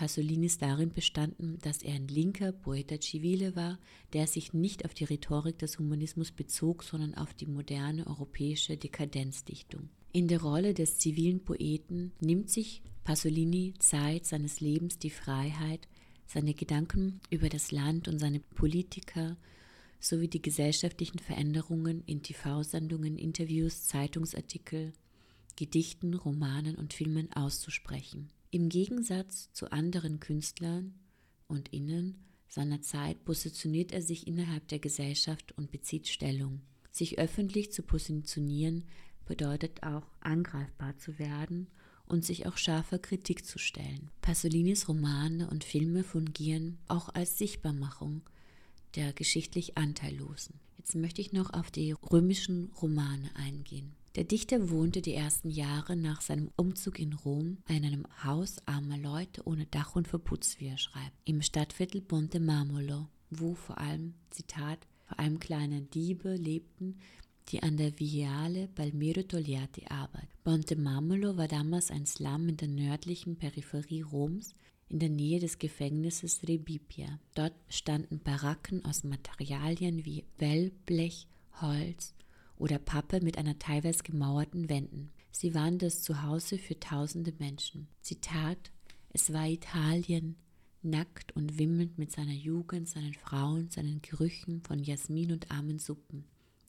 Pasolinis darin bestanden, dass er ein linker Poeta Civile war, der sich nicht auf die Rhetorik des Humanismus bezog, sondern auf die moderne europäische Dekadenzdichtung. In der Rolle des zivilen Poeten nimmt sich Pasolini Zeit seines Lebens die Freiheit, seine Gedanken über das Land und seine Politiker sowie die gesellschaftlichen Veränderungen in TV-Sendungen, Interviews, Zeitungsartikel, Gedichten, Romanen und Filmen auszusprechen. Im Gegensatz zu anderen Künstlern und Innen seiner Zeit positioniert er sich innerhalb der Gesellschaft und bezieht Stellung. Sich öffentlich zu positionieren bedeutet auch angreifbar zu werden und sich auch scharfer Kritik zu stellen. Pasolinis Romane und Filme fungieren auch als Sichtbarmachung der geschichtlich Anteillosen. Jetzt möchte ich noch auf die römischen Romane eingehen. Der Dichter wohnte die ersten Jahre nach seinem Umzug in Rom in einem Haus armer Leute ohne Dach und Verputz, wie er schreibt, im Stadtviertel Ponte Marmolo, wo vor allem, Zitat, vor allem kleine Diebe lebten, die an der Viale Palmiro Togliatti arbeiten. Ponte Marmolo war damals ein Slum in der nördlichen Peripherie Roms, in der Nähe des Gefängnisses Rebipia. Dort standen Baracken aus Materialien wie Wellblech, Holz oder Pappe mit einer teilweise gemauerten Wänden. Sie waren das Zuhause für tausende Menschen. Zitat: Es war Italien, nackt und wimmelnd mit seiner Jugend, seinen Frauen, seinen Gerüchen von Jasmin und armen Suppen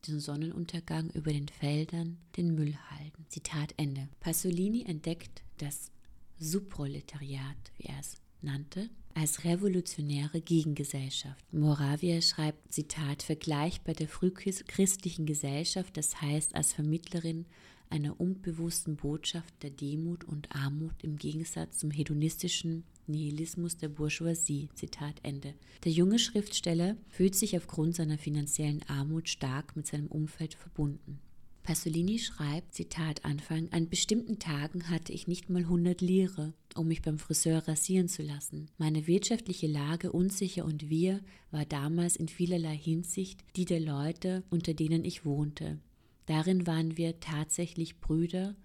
den Sonnenuntergang über den Feldern, den Müllhalden. Zitat Ende. Pasolini entdeckt das Subproletariat, wie er es nannte, als revolutionäre Gegengesellschaft. Moravia schreibt, Zitat, vergleichbar der frühchristlichen Gesellschaft, das heißt als Vermittlerin einer unbewussten Botschaft der Demut und Armut im Gegensatz zum hedonistischen Nihilismus der Bourgeoisie. Zitat Ende. Der junge Schriftsteller fühlt sich aufgrund seiner finanziellen Armut stark mit seinem Umfeld verbunden. Pasolini schreibt, Zitat Anfang, an bestimmten Tagen hatte ich nicht mal 100 Lire, um mich beim Friseur rasieren zu lassen. Meine wirtschaftliche Lage unsicher und wir war damals in vielerlei Hinsicht die der Leute, unter denen ich wohnte. Darin waren wir tatsächlich Brüder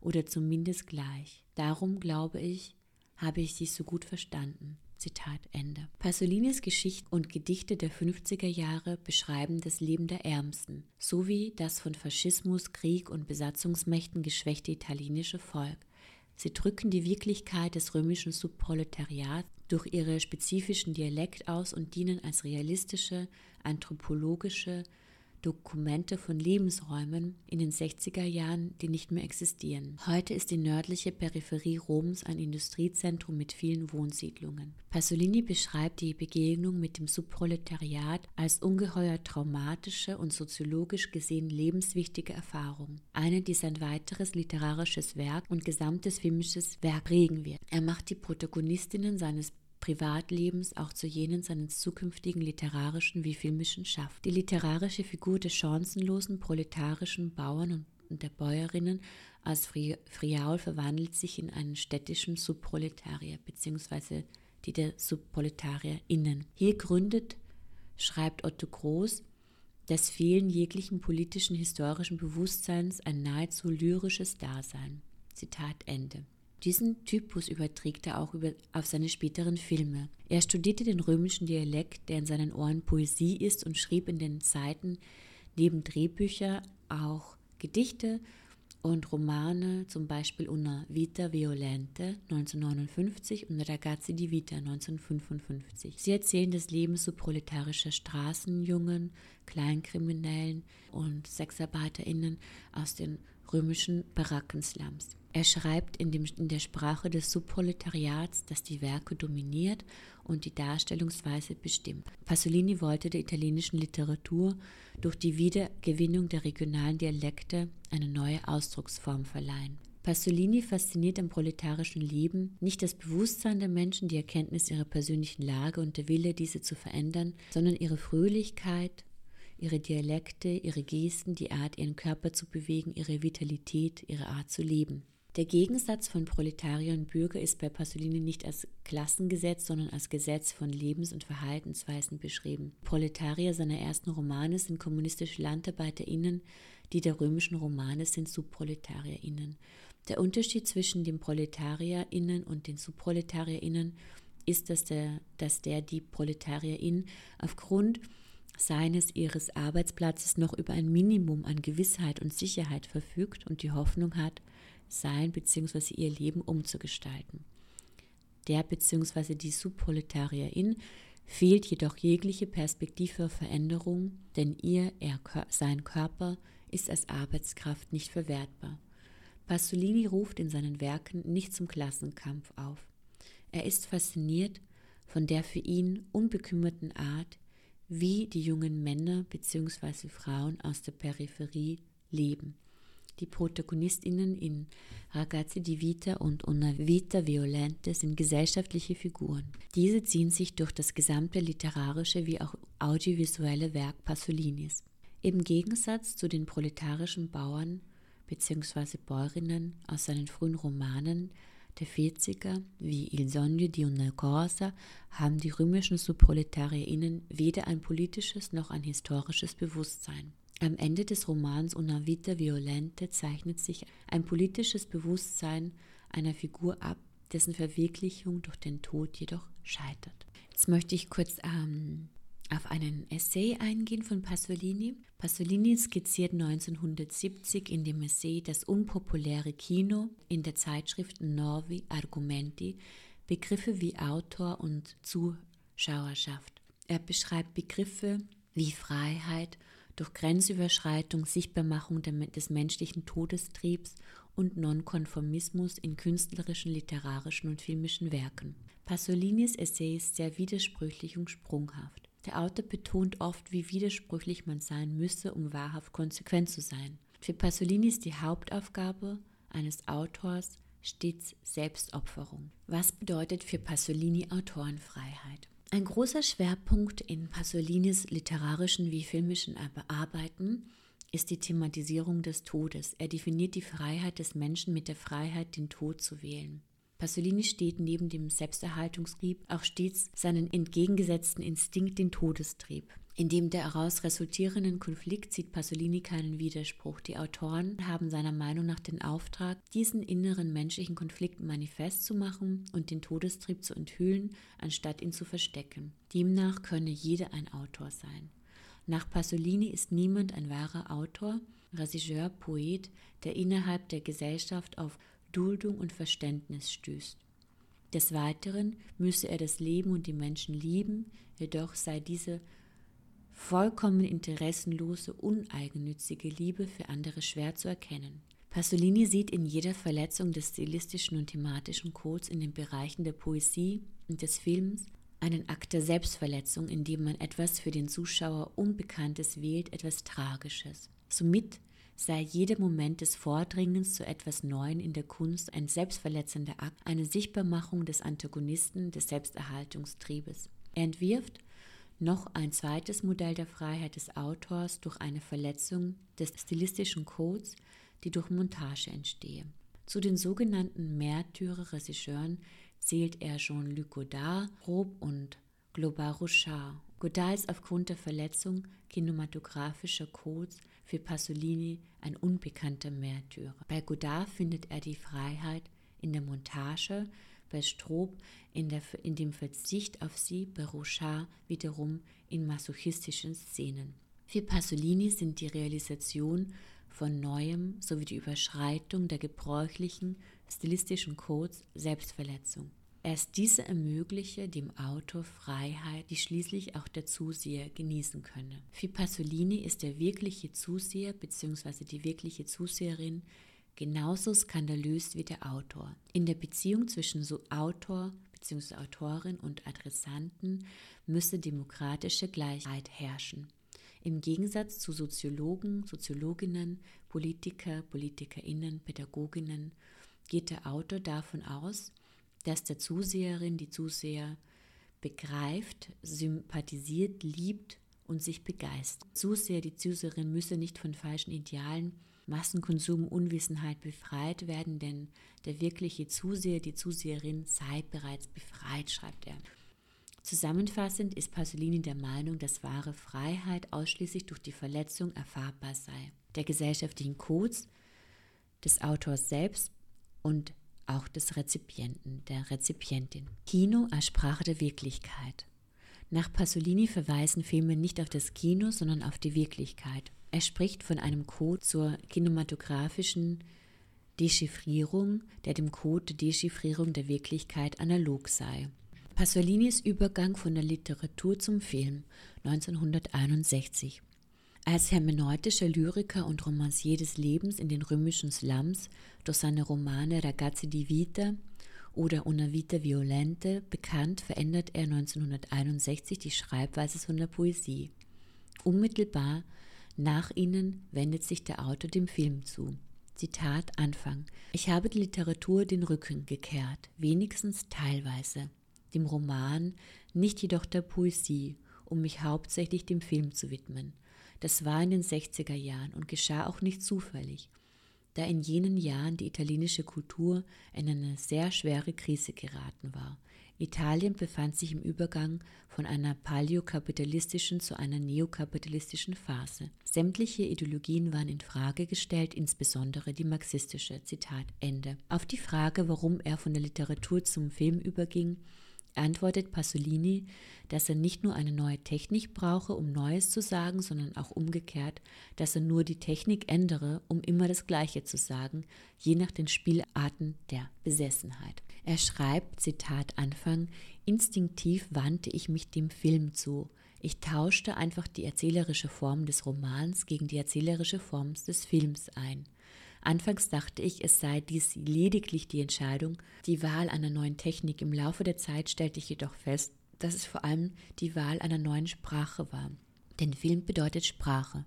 oder zumindest gleich. Darum glaube ich, habe ich sie so gut verstanden. Zitat Ende. Pasolinis Geschichte und Gedichte der 50er Jahre beschreiben das Leben der Ärmsten, sowie das von Faschismus, Krieg und Besatzungsmächten geschwächte italienische Volk. Sie drücken die Wirklichkeit des römischen Subproletariats durch ihre spezifischen Dialekt aus und dienen als realistische, anthropologische, Dokumente von Lebensräumen in den 60er Jahren, die nicht mehr existieren. Heute ist die nördliche Peripherie Roms ein Industriezentrum mit vielen Wohnsiedlungen. Pasolini beschreibt die Begegnung mit dem Subproletariat als ungeheuer traumatische und soziologisch gesehen lebenswichtige Erfahrung. Eine, die sein weiteres literarisches Werk und gesamtes filmisches Werk prägen wird. Er macht die Protagonistinnen seines Privatlebens auch zu jenen seines zukünftigen literarischen wie filmischen Schaff. Die literarische Figur des chancenlosen proletarischen Bauern und der Bäuerinnen als Friaul verwandelt sich in einen städtischen Subproletarier bzw. die der SubproletarierInnen. Hier gründet, schreibt Otto Groß, das Fehlen jeglichen politischen historischen Bewusstseins ein nahezu lyrisches Dasein. Zitat Ende. Diesen Typus überträgt er auch über, auf seine späteren Filme. Er studierte den römischen Dialekt, der in seinen Ohren Poesie ist, und schrieb in den Zeiten neben Drehbücher auch Gedichte und Romane, zum Beispiel Una Vita Violente 1959 und Ragazzi di Vita 1955. Sie erzählen das Leben so proletarischer Straßenjungen, Kleinkriminellen und SexarbeiterInnen aus den römischen Barackenslums. Er schreibt in, dem, in der Sprache des Subproletariats, das die Werke dominiert und die Darstellungsweise bestimmt. Pasolini wollte der italienischen Literatur durch die Wiedergewinnung der regionalen Dialekte eine neue Ausdrucksform verleihen. Pasolini fasziniert am proletarischen Leben nicht das Bewusstsein der Menschen, die Erkenntnis ihrer persönlichen Lage und der Wille, diese zu verändern, sondern ihre Fröhlichkeit, ihre Dialekte, ihre Gesten, die Art, ihren Körper zu bewegen, ihre Vitalität, ihre Art zu leben. Der Gegensatz von Proletarier und Bürger ist bei Pasolini nicht als Klassengesetz, sondern als Gesetz von Lebens- und Verhaltensweisen beschrieben. Proletarier seiner ersten Romane sind kommunistische LandarbeiterInnen, die der römischen Romane sind SubproletarierInnen. Der Unterschied zwischen den ProletarierInnen und den SubproletarierInnen ist, dass der, dass der die ProletarierIn aufgrund seines ihres Arbeitsplatzes noch über ein Minimum an Gewissheit und Sicherheit verfügt und die Hoffnung hat, sein bzw. ihr Leben umzugestalten. Der bzw. die Subproletarierin fehlt jedoch jegliche Perspektive für Veränderung, denn ihr, er, sein Körper ist als Arbeitskraft nicht verwertbar. Pasolini ruft in seinen Werken nicht zum Klassenkampf auf. Er ist fasziniert von der für ihn unbekümmerten Art, wie die jungen Männer bzw. Frauen aus der Peripherie leben die Protagonistinnen in Ragazzi di Vita und Una Vita Violente sind gesellschaftliche Figuren. Diese ziehen sich durch das gesamte literarische wie auch audiovisuelle Werk Pasolinis. Im Gegensatz zu den proletarischen Bauern bzw. Bäuerinnen aus seinen frühen Romanen der 40er wie Il Sogno di una Corsa haben die römischen SubproletarierInnen weder ein politisches noch ein historisches Bewusstsein. Am Ende des Romans Una Vita Violente zeichnet sich ein politisches Bewusstsein einer Figur ab, dessen Verwirklichung durch den Tod jedoch scheitert. Jetzt möchte ich kurz ähm, auf einen Essay eingehen von Pasolini. Pasolini skizziert 1970 in dem Essay Das unpopuläre Kino in der Zeitschrift Novi Argumenti Begriffe wie Autor und Zuschauerschaft. Er beschreibt Begriffe wie Freiheit durch Grenzüberschreitung, Sichtbarmachung des menschlichen Todestriebs und Nonkonformismus in künstlerischen, literarischen und filmischen Werken. Pasolinis Essay ist sehr widersprüchlich und sprunghaft. Der Autor betont oft, wie widersprüchlich man sein müsse, um wahrhaft konsequent zu sein. Für Pasolini ist die Hauptaufgabe eines Autors stets Selbstopferung. Was bedeutet für Pasolini Autorenfreiheit? Ein großer Schwerpunkt in Pasolinis literarischen wie filmischen Arbeiten ist die Thematisierung des Todes. Er definiert die Freiheit des Menschen mit der Freiheit, den Tod zu wählen. Pasolini steht neben dem Selbsterhaltungstrieb auch stets seinen entgegengesetzten Instinkt, den Todestrieb. In dem daraus resultierenden Konflikt sieht Pasolini keinen Widerspruch. Die Autoren haben seiner Meinung nach den Auftrag, diesen inneren menschlichen Konflikt manifest zu machen und den Todestrieb zu enthüllen, anstatt ihn zu verstecken. Demnach könne jeder ein Autor sein. Nach Pasolini ist niemand ein wahrer Autor, Regisseur, Poet, der innerhalb der Gesellschaft auf Duldung und Verständnis stößt. Des Weiteren müsse er das Leben und die Menschen lieben, jedoch sei diese vollkommen interessenlose, uneigennützige Liebe für andere schwer zu erkennen. Pasolini sieht in jeder Verletzung des stilistischen und thematischen Codes in den Bereichen der Poesie und des Films einen Akt der Selbstverletzung, in dem man etwas für den Zuschauer Unbekanntes wählt, etwas Tragisches. Somit sei jeder Moment des Vordringens zu etwas Neuem in der Kunst ein selbstverletzender Akt, eine Sichtbarmachung des Antagonisten des Selbsterhaltungstriebes. Er entwirft noch ein zweites Modell der Freiheit des Autors durch eine Verletzung des stilistischen Codes, die durch Montage entstehe. Zu den sogenannten Märtyrer-Regisseuren zählt er Jean-Luc Godard, Rob und Globar Rouchard. Godard ist aufgrund der Verletzung kinematografischer Codes für Pasolini ein unbekannter Märtyrer. Bei Godard findet er die Freiheit in der Montage, bei Stroop in, der, in dem Verzicht auf sie, bei Rouchard wiederum in masochistischen Szenen. Für Pasolini sind die Realisation von Neuem sowie die Überschreitung der gebräuchlichen stilistischen Codes Selbstverletzung. Erst diese ermögliche dem Autor Freiheit, die schließlich auch der Zuseher genießen könne. Für Pasolini ist der wirkliche Zuseher bzw. die wirkliche Zuseherin genauso skandalös wie der Autor. In der Beziehung zwischen so Autor bzw. Autorin und Adressanten müsse demokratische Gleichheit herrschen. Im Gegensatz zu Soziologen, Soziologinnen, Politiker, Politikerinnen, Pädagoginnen geht der Autor davon aus, dass der Zuseherin, die Zuseher begreift, sympathisiert, liebt und sich begeistert. Zuseher, die Zuseherin müsse nicht von falschen Idealen, Massenkonsum, Unwissenheit befreit werden, denn der wirkliche Zuseher, die Zuseherin sei bereits befreit, schreibt er. Zusammenfassend ist Pasolini der Meinung, dass wahre Freiheit ausschließlich durch die Verletzung erfahrbar sei. Der gesellschaftlichen Codes des Autors selbst und auch des Rezipienten, der Rezipientin. Kino als Sprache der Wirklichkeit. Nach Pasolini verweisen Filme nicht auf das Kino, sondern auf die Wirklichkeit. Er spricht von einem Code zur kinematografischen Dechiffrierung, der dem Code der Dechiffrierung der Wirklichkeit analog sei. Pasolinis Übergang von der Literatur zum Film 1961. Als hermeneutischer Lyriker und Romancier des Lebens in den römischen Slums durch seine Romane Ragazzi di Vita oder Una Vita Violente bekannt, verändert er 1961 die Schreibweise von der Poesie. Unmittelbar nach ihnen wendet sich der Autor dem Film zu. Zitat Anfang. Ich habe die Literatur den Rücken gekehrt, wenigstens teilweise dem Roman, nicht jedoch der Poesie, um mich hauptsächlich dem Film zu widmen. Das war in den 60er Jahren und geschah auch nicht zufällig, da in jenen Jahren die italienische Kultur in eine sehr schwere Krise geraten war. Italien befand sich im Übergang von einer paleokapitalistischen zu einer neokapitalistischen Phase. Sämtliche Ideologien waren in Frage gestellt, insbesondere die marxistische. Zitat Ende. Auf die Frage, warum er von der Literatur zum Film überging, antwortet Pasolini, dass er nicht nur eine neue Technik brauche, um Neues zu sagen, sondern auch umgekehrt, dass er nur die Technik ändere, um immer das Gleiche zu sagen, je nach den Spielarten der Besessenheit. Er schreibt, Zitat Anfang, instinktiv wandte ich mich dem Film zu. Ich tauschte einfach die erzählerische Form des Romans gegen die erzählerische Form des Films ein. Anfangs dachte ich, es sei dies lediglich die Entscheidung, die Wahl einer neuen Technik. Im Laufe der Zeit stellte ich jedoch fest, dass es vor allem die Wahl einer neuen Sprache war. Denn Film bedeutet Sprache.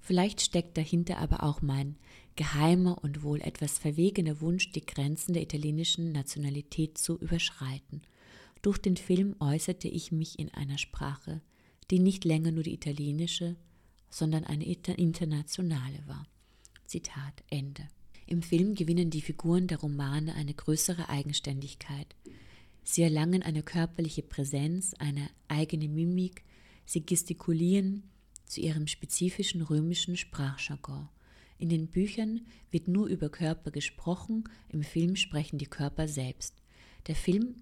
Vielleicht steckt dahinter aber auch mein geheimer und wohl etwas verwegener Wunsch, die Grenzen der italienischen Nationalität zu überschreiten. Durch den Film äußerte ich mich in einer Sprache, die nicht länger nur die italienische, sondern eine internationale war. Zitat Ende. Im Film gewinnen die Figuren der Romane eine größere Eigenständigkeit. Sie erlangen eine körperliche Präsenz, eine eigene Mimik, sie gestikulieren zu ihrem spezifischen römischen Sprachjargon. In den Büchern wird nur über Körper gesprochen, im Film sprechen die Körper selbst. Der Film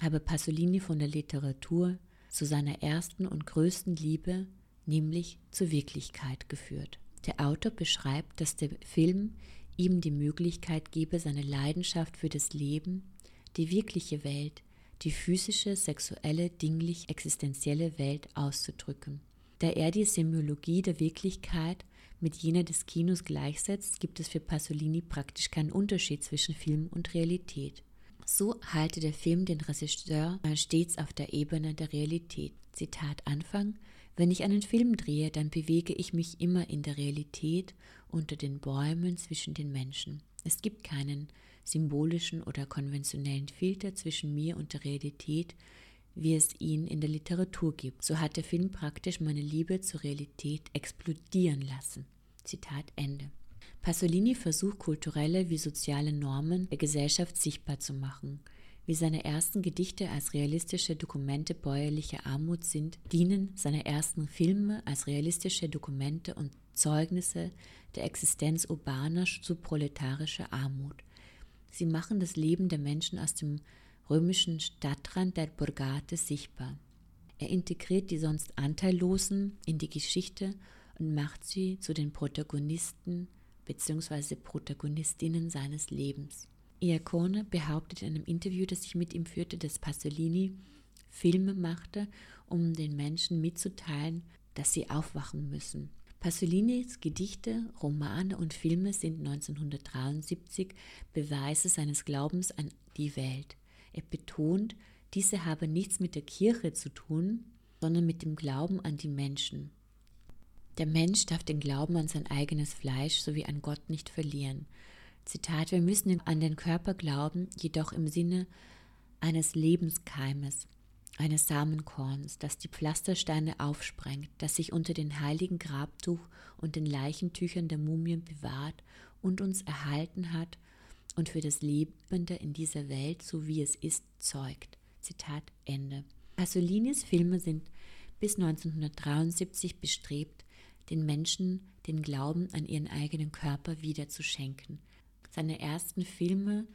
habe Pasolini von der Literatur zu seiner ersten und größten Liebe, nämlich zur Wirklichkeit geführt. Der Autor beschreibt, dass der Film ihm die Möglichkeit gebe, seine Leidenschaft für das Leben, die wirkliche Welt, die physische, sexuelle, dinglich existenzielle Welt auszudrücken. Da er die Semiologie der Wirklichkeit mit jener des Kinos gleichsetzt, gibt es für Pasolini praktisch keinen Unterschied zwischen Film und Realität. So halte der Film den Regisseur stets auf der Ebene der Realität. Zitat Anfang. Wenn ich einen Film drehe, dann bewege ich mich immer in der Realität unter den Bäumen zwischen den Menschen. Es gibt keinen symbolischen oder konventionellen Filter zwischen mir und der Realität, wie es ihn in der Literatur gibt. So hat der Film praktisch meine Liebe zur Realität explodieren lassen. Zitat Ende. Pasolini versucht kulturelle wie soziale Normen der Gesellschaft sichtbar zu machen. Wie seine ersten Gedichte als realistische Dokumente bäuerlicher Armut sind, dienen seine ersten Filme als realistische Dokumente und Zeugnisse der Existenz urbaner subproletarischer Armut. Sie machen das Leben der Menschen aus dem römischen Stadtrand der Borgate sichtbar. Er integriert die sonst Anteillosen in die Geschichte und macht sie zu den Protagonisten bzw. Protagonistinnen seines Lebens. Iacone behauptet in einem Interview, das ich mit ihm führte, dass Pasolini Filme machte, um den Menschen mitzuteilen, dass sie aufwachen müssen. Pasolinis Gedichte, Romane und Filme sind 1973 Beweise seines Glaubens an die Welt. Er betont, diese habe nichts mit der Kirche zu tun, sondern mit dem Glauben an die Menschen. Der Mensch darf den Glauben an sein eigenes Fleisch sowie an Gott nicht verlieren. Zitat, wir müssen an den Körper glauben, jedoch im Sinne eines Lebenskeimes, eines Samenkorns, das die Pflastersteine aufsprengt, das sich unter den heiligen Grabtuch und den Leichentüchern der Mumien bewahrt und uns erhalten hat und für das Lebende in dieser Welt, so wie es ist, zeugt. Zitat Ende. Pasolinis Filme sind bis 1973 bestrebt, den Menschen den Glauben an ihren eigenen Körper wiederzuschenken. Seine ersten Filme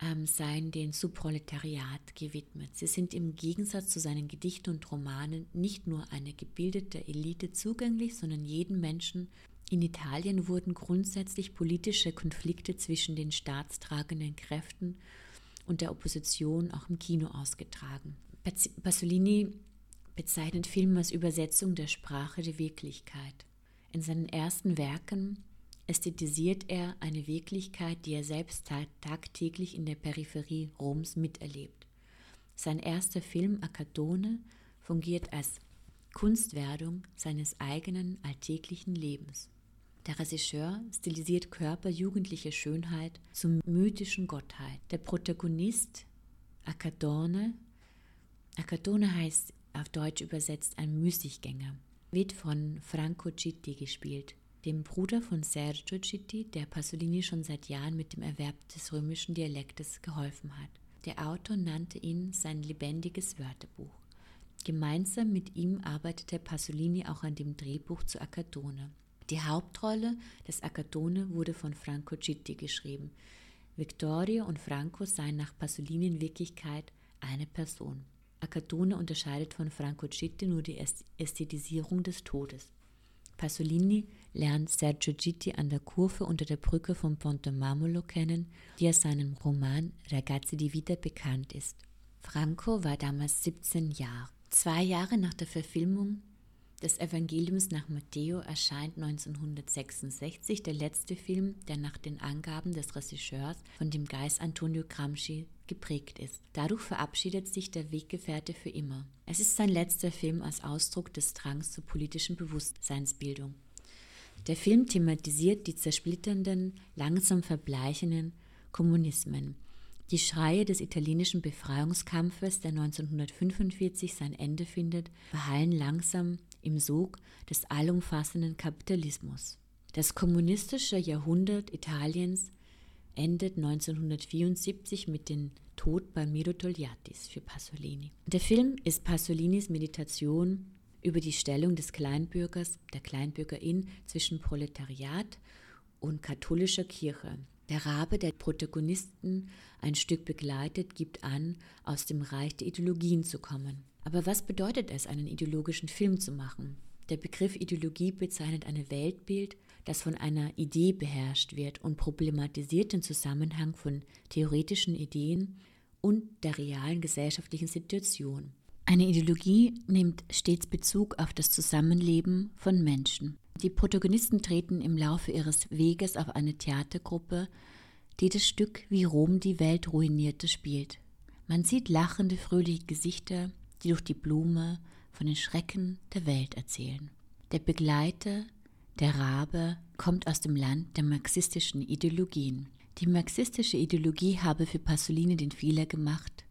ähm, seien dem Subproletariat gewidmet. Sie sind im Gegensatz zu seinen Gedichten und Romanen nicht nur einer gebildeten Elite zugänglich, sondern jeden Menschen. In Italien wurden grundsätzlich politische Konflikte zwischen den staatstragenden Kräften und der Opposition auch im Kino ausgetragen. Pasolini bezeichnet Film als Übersetzung der Sprache der Wirklichkeit. In seinen ersten Werken ästhetisiert er eine Wirklichkeit, die er selbst tagtäglich in der Peripherie Roms miterlebt. Sein erster Film Akadone fungiert als Kunstwerdung seines eigenen alltäglichen Lebens. Der Regisseur stilisiert Körper jugendliche Schönheit zur mythischen Gottheit. Der Protagonist Akadone, Akadone heißt auf Deutsch übersetzt ein Müßiggänger, wird von Franco Citti gespielt, dem Bruder von Sergio Citti, der Pasolini schon seit Jahren mit dem Erwerb des römischen Dialektes geholfen hat. Der Autor nannte ihn sein lebendiges Wörterbuch. Gemeinsam mit ihm arbeitete Pasolini auch an dem Drehbuch zu Akadone. Die Hauptrolle des Akadone wurde von Franco Citti geschrieben. Vittorio und Franco seien nach Pasolini in Wirklichkeit eine Person. Akatone unterscheidet von Franco Citti nur die Ästhetisierung des Todes. Pasolini lernt Sergio Gitti an der Kurve unter der Brücke von Ponte Marmolo kennen, die aus seinem Roman Ragazzi di Vita bekannt ist. Franco war damals 17 Jahre. Zwei Jahre nach der Verfilmung des Evangeliums nach Matteo erscheint 1966 der letzte Film, der nach den Angaben des Regisseurs von dem Geist Antonio Gramsci geprägt ist. Dadurch verabschiedet sich der Weggefährte für immer. Es ist sein letzter Film als Ausdruck des Drangs zur politischen Bewusstseinsbildung. Der Film thematisiert die zersplitternden, langsam verbleichenden Kommunismen. Die Schreie des italienischen Befreiungskampfes, der 1945 sein Ende findet, verhallen langsam im Sog des allumfassenden Kapitalismus. Das kommunistische Jahrhundert Italiens endet 1974 mit dem Tod Palmiro Togliattis für Pasolini. Der Film ist Pasolinis Meditation über die Stellung des Kleinbürgers, der Kleinbürgerin zwischen Proletariat und katholischer Kirche. Der Rabe, der Protagonisten ein Stück begleitet, gibt an, aus dem Reich der Ideologien zu kommen. Aber was bedeutet es, einen ideologischen Film zu machen? Der Begriff Ideologie bezeichnet ein Weltbild, das von einer Idee beherrscht wird und problematisiert den Zusammenhang von theoretischen Ideen und der realen gesellschaftlichen Situation. Eine Ideologie nimmt stets Bezug auf das Zusammenleben von Menschen. Die Protagonisten treten im Laufe ihres Weges auf eine Theatergruppe, die das Stück Wie Rom die Welt ruinierte spielt. Man sieht lachende, fröhliche Gesichter, die durch die Blume von den Schrecken der Welt erzählen. Der Begleiter, der Rabe, kommt aus dem Land der marxistischen Ideologien. Die marxistische Ideologie habe für Pasolini den Fehler gemacht,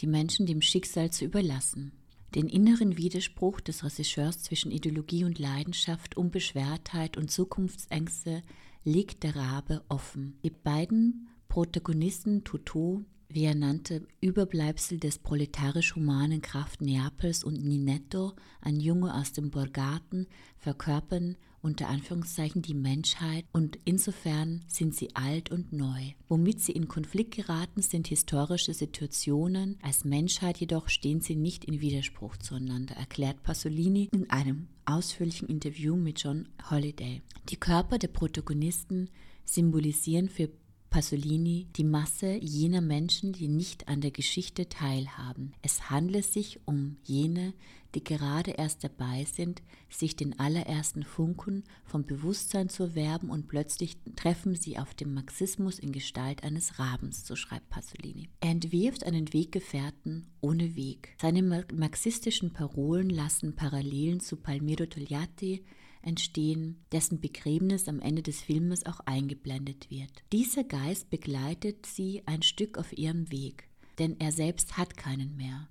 die Menschen dem Schicksal zu überlassen. Den inneren Widerspruch des Regisseurs zwischen Ideologie und Leidenschaft, Unbeschwertheit und Zukunftsängste legt der Rabe offen. Die beiden Protagonisten Totò wie er nannte, Überbleibsel des proletarisch-humanen Kraft Neapels und Ninetto, ein Junge aus dem Borgaten, verkörpern unter Anführungszeichen die Menschheit und insofern sind sie alt und neu. Womit sie in Konflikt geraten, sind historische Situationen, als Menschheit jedoch stehen sie nicht in Widerspruch zueinander, erklärt Pasolini in einem ausführlichen Interview mit John Holiday. Die Körper der Protagonisten symbolisieren für Pasolini die Masse jener Menschen, die nicht an der Geschichte teilhaben. Es handle sich um jene, die gerade erst dabei sind, sich den allerersten Funken vom Bewusstsein zu erwerben und plötzlich treffen sie auf den Marxismus in Gestalt eines Rabens, so schreibt Pasolini. Er entwirft einen Weggefährten ohne Weg. Seine marxistischen Parolen lassen Parallelen zu Palmiro Togliatti, entstehen, dessen Begräbnis am Ende des Filmes auch eingeblendet wird. Dieser Geist begleitet sie ein Stück auf ihrem Weg, denn er selbst hat keinen mehr.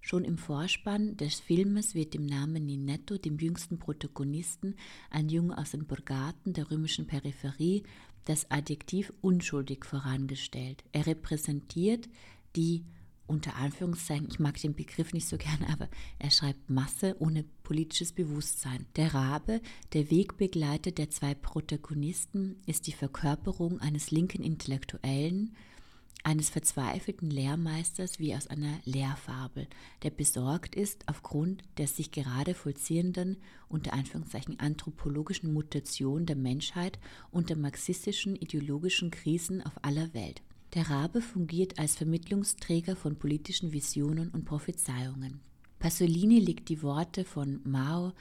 Schon im Vorspann des Filmes wird dem Namen Ninetto, dem jüngsten Protagonisten, ein Junge aus den Burgaten der römischen Peripherie, das Adjektiv unschuldig vorangestellt. Er repräsentiert die unter Anführungszeichen, ich mag den Begriff nicht so gerne, aber er schreibt Masse ohne politisches Bewusstsein. Der Rabe, der Wegbegleiter der zwei Protagonisten, ist die Verkörperung eines linken Intellektuellen, eines verzweifelten Lehrmeisters wie aus einer Lehrfabel, der besorgt ist aufgrund der sich gerade vollziehenden, unter Anführungszeichen anthropologischen Mutation der Menschheit und der marxistischen ideologischen Krisen auf aller Welt. Der Rabe fungiert als Vermittlungsträger von politischen Visionen und Prophezeiungen. Pasolini legt die Worte von Mao,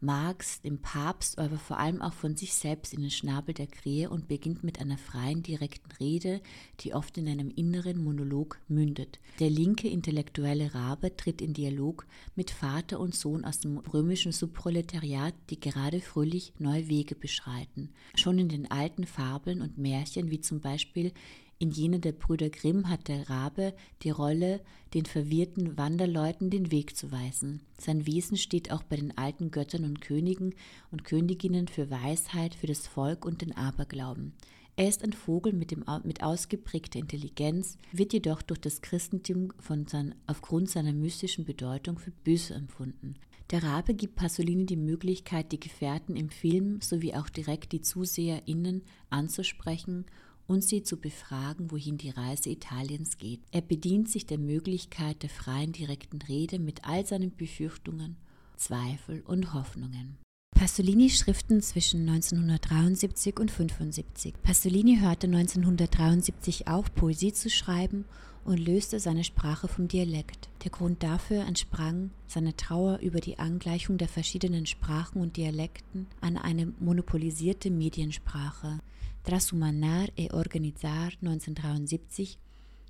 Marx, dem Papst, aber vor allem auch von sich selbst in den Schnabel der Krähe und beginnt mit einer freien, direkten Rede, die oft in einem inneren Monolog mündet. Der linke intellektuelle Rabe tritt in Dialog mit Vater und Sohn aus dem römischen Subproletariat, die gerade fröhlich neue Wege beschreiten. Schon in den alten Fabeln und Märchen, wie zum Beispiel in jene der Brüder Grimm hat der Rabe die Rolle, den verwirrten Wanderleuten den Weg zu weisen. Sein Wesen steht auch bei den alten Göttern und Königen und Königinnen für Weisheit, für das Volk und den Aberglauben. Er ist ein Vogel mit, dem, mit ausgeprägter Intelligenz, wird jedoch durch das Christentum von sein, aufgrund seiner mystischen Bedeutung für böse empfunden. Der Rabe gibt Pasolini die Möglichkeit, die Gefährten im Film sowie auch direkt die ZuseherInnen anzusprechen und sie zu befragen, wohin die Reise Italiens geht. Er bedient sich der Möglichkeit der freien direkten Rede mit all seinen Befürchtungen, Zweifel und Hoffnungen. Pasolini Schriften zwischen 1973 und 1975. Pasolini hörte 1973 auf, Poesie zu schreiben und löste seine Sprache vom Dialekt. Der Grund dafür entsprang seiner Trauer über die Angleichung der verschiedenen Sprachen und Dialekten an eine monopolisierte Mediensprache. Trashumanar e Organizar 1973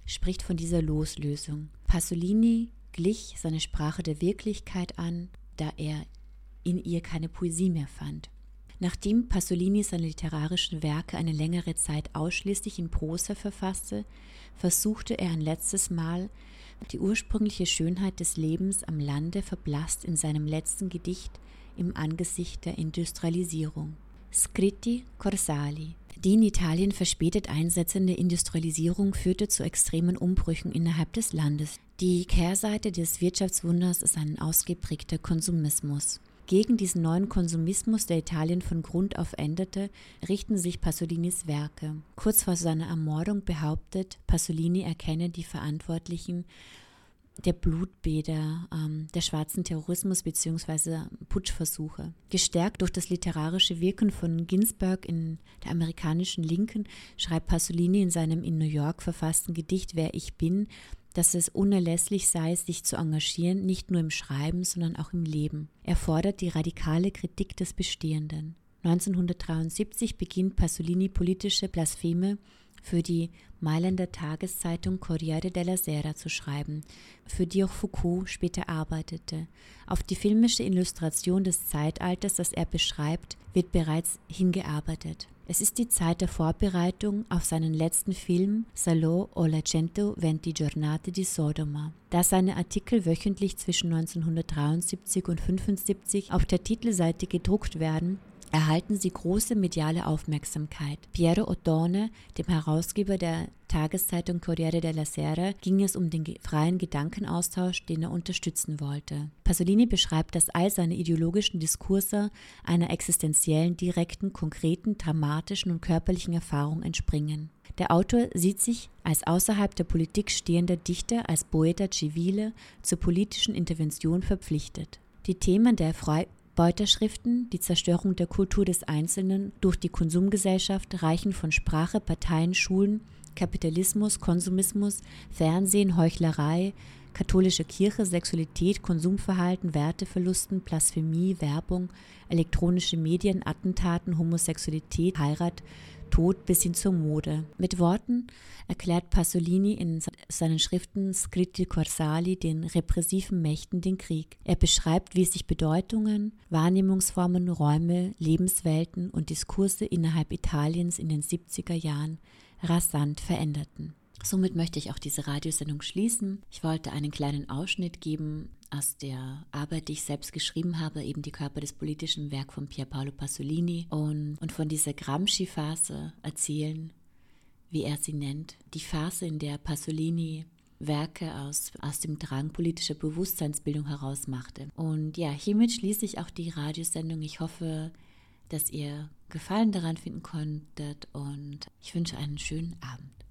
spricht von dieser Loslösung. Pasolini glich seine Sprache der Wirklichkeit an, da er in ihr keine Poesie mehr fand. Nachdem Pasolini seine literarischen Werke eine längere Zeit ausschließlich in Prosa verfasste, versuchte er ein letztes Mal, die ursprüngliche Schönheit des Lebens am Lande verblasst in seinem letzten Gedicht im Angesicht der Industrialisierung. Scritti Corsali die in Italien verspätet einsetzende Industrialisierung führte zu extremen Umbrüchen innerhalb des Landes. Die Kehrseite des Wirtschaftswunders ist ein ausgeprägter Konsumismus. Gegen diesen neuen Konsumismus, der Italien von Grund auf änderte, richten sich Pasolinis Werke. Kurz vor seiner Ermordung behauptet Pasolini erkenne die Verantwortlichen der Blutbäder, ähm, der schwarzen Terrorismus bzw. Putschversuche. Gestärkt durch das literarische Wirken von Ginsberg in der amerikanischen Linken schreibt Pasolini in seinem in New York verfassten Gedicht Wer ich bin, dass es unerlässlich sei, sich zu engagieren, nicht nur im Schreiben, sondern auch im Leben. Er fordert die radikale Kritik des Bestehenden. 1973 beginnt Pasolini politische Blaspheme für die Mailänder Tageszeitung Corriere della Sera zu schreiben, für die auch Foucault später arbeitete. Auf die filmische Illustration des Zeitalters, das er beschreibt, wird bereits hingearbeitet. Es ist die Zeit der Vorbereitung auf seinen letzten Film Salò o la venti giornate di Sodoma. Da seine Artikel wöchentlich zwischen 1973 und 1975 auf der Titelseite gedruckt werden, erhalten sie große mediale Aufmerksamkeit. Piero Ottone, dem Herausgeber der Tageszeitung Corriere della Sera, ging es um den freien Gedankenaustausch, den er unterstützen wollte. Pasolini beschreibt, dass all seine ideologischen Diskurse einer existenziellen, direkten, konkreten, dramatischen und körperlichen Erfahrung entspringen. Der Autor sieht sich als außerhalb der Politik stehender Dichter, als Poeta civile zur politischen Intervention verpflichtet. Die Themen der Beuterschriften, die Zerstörung der Kultur des Einzelnen durch die Konsumgesellschaft reichen von Sprache, Parteien, Schulen, Kapitalismus, Konsumismus, Fernsehen, Heuchlerei, katholische Kirche, Sexualität, Konsumverhalten, Werteverlusten, Blasphemie, Werbung, elektronische Medien, Attentaten, Homosexualität, Heirat, Tod bis hin zur Mode. Mit Worten erklärt Pasolini in seinen Schriften Scritti Corsali den repressiven Mächten den Krieg. Er beschreibt, wie sich Bedeutungen, Wahrnehmungsformen, Räume, Lebenswelten und Diskurse innerhalb Italiens in den 70er Jahren rasant veränderten. Somit möchte ich auch diese Radiosendung schließen. Ich wollte einen kleinen Ausschnitt geben aus der Arbeit, die ich selbst geschrieben habe, eben die Körper des politischen Werk von Pier Paolo Pasolini und, und von dieser Gramsci-Phase erzählen, wie er sie nennt. Die Phase, in der Pasolini Werke aus, aus dem Drang politischer Bewusstseinsbildung heraus machte. Und ja, hiermit schließe ich auch die Radiosendung. Ich hoffe, dass ihr Gefallen daran finden konntet und ich wünsche einen schönen Abend.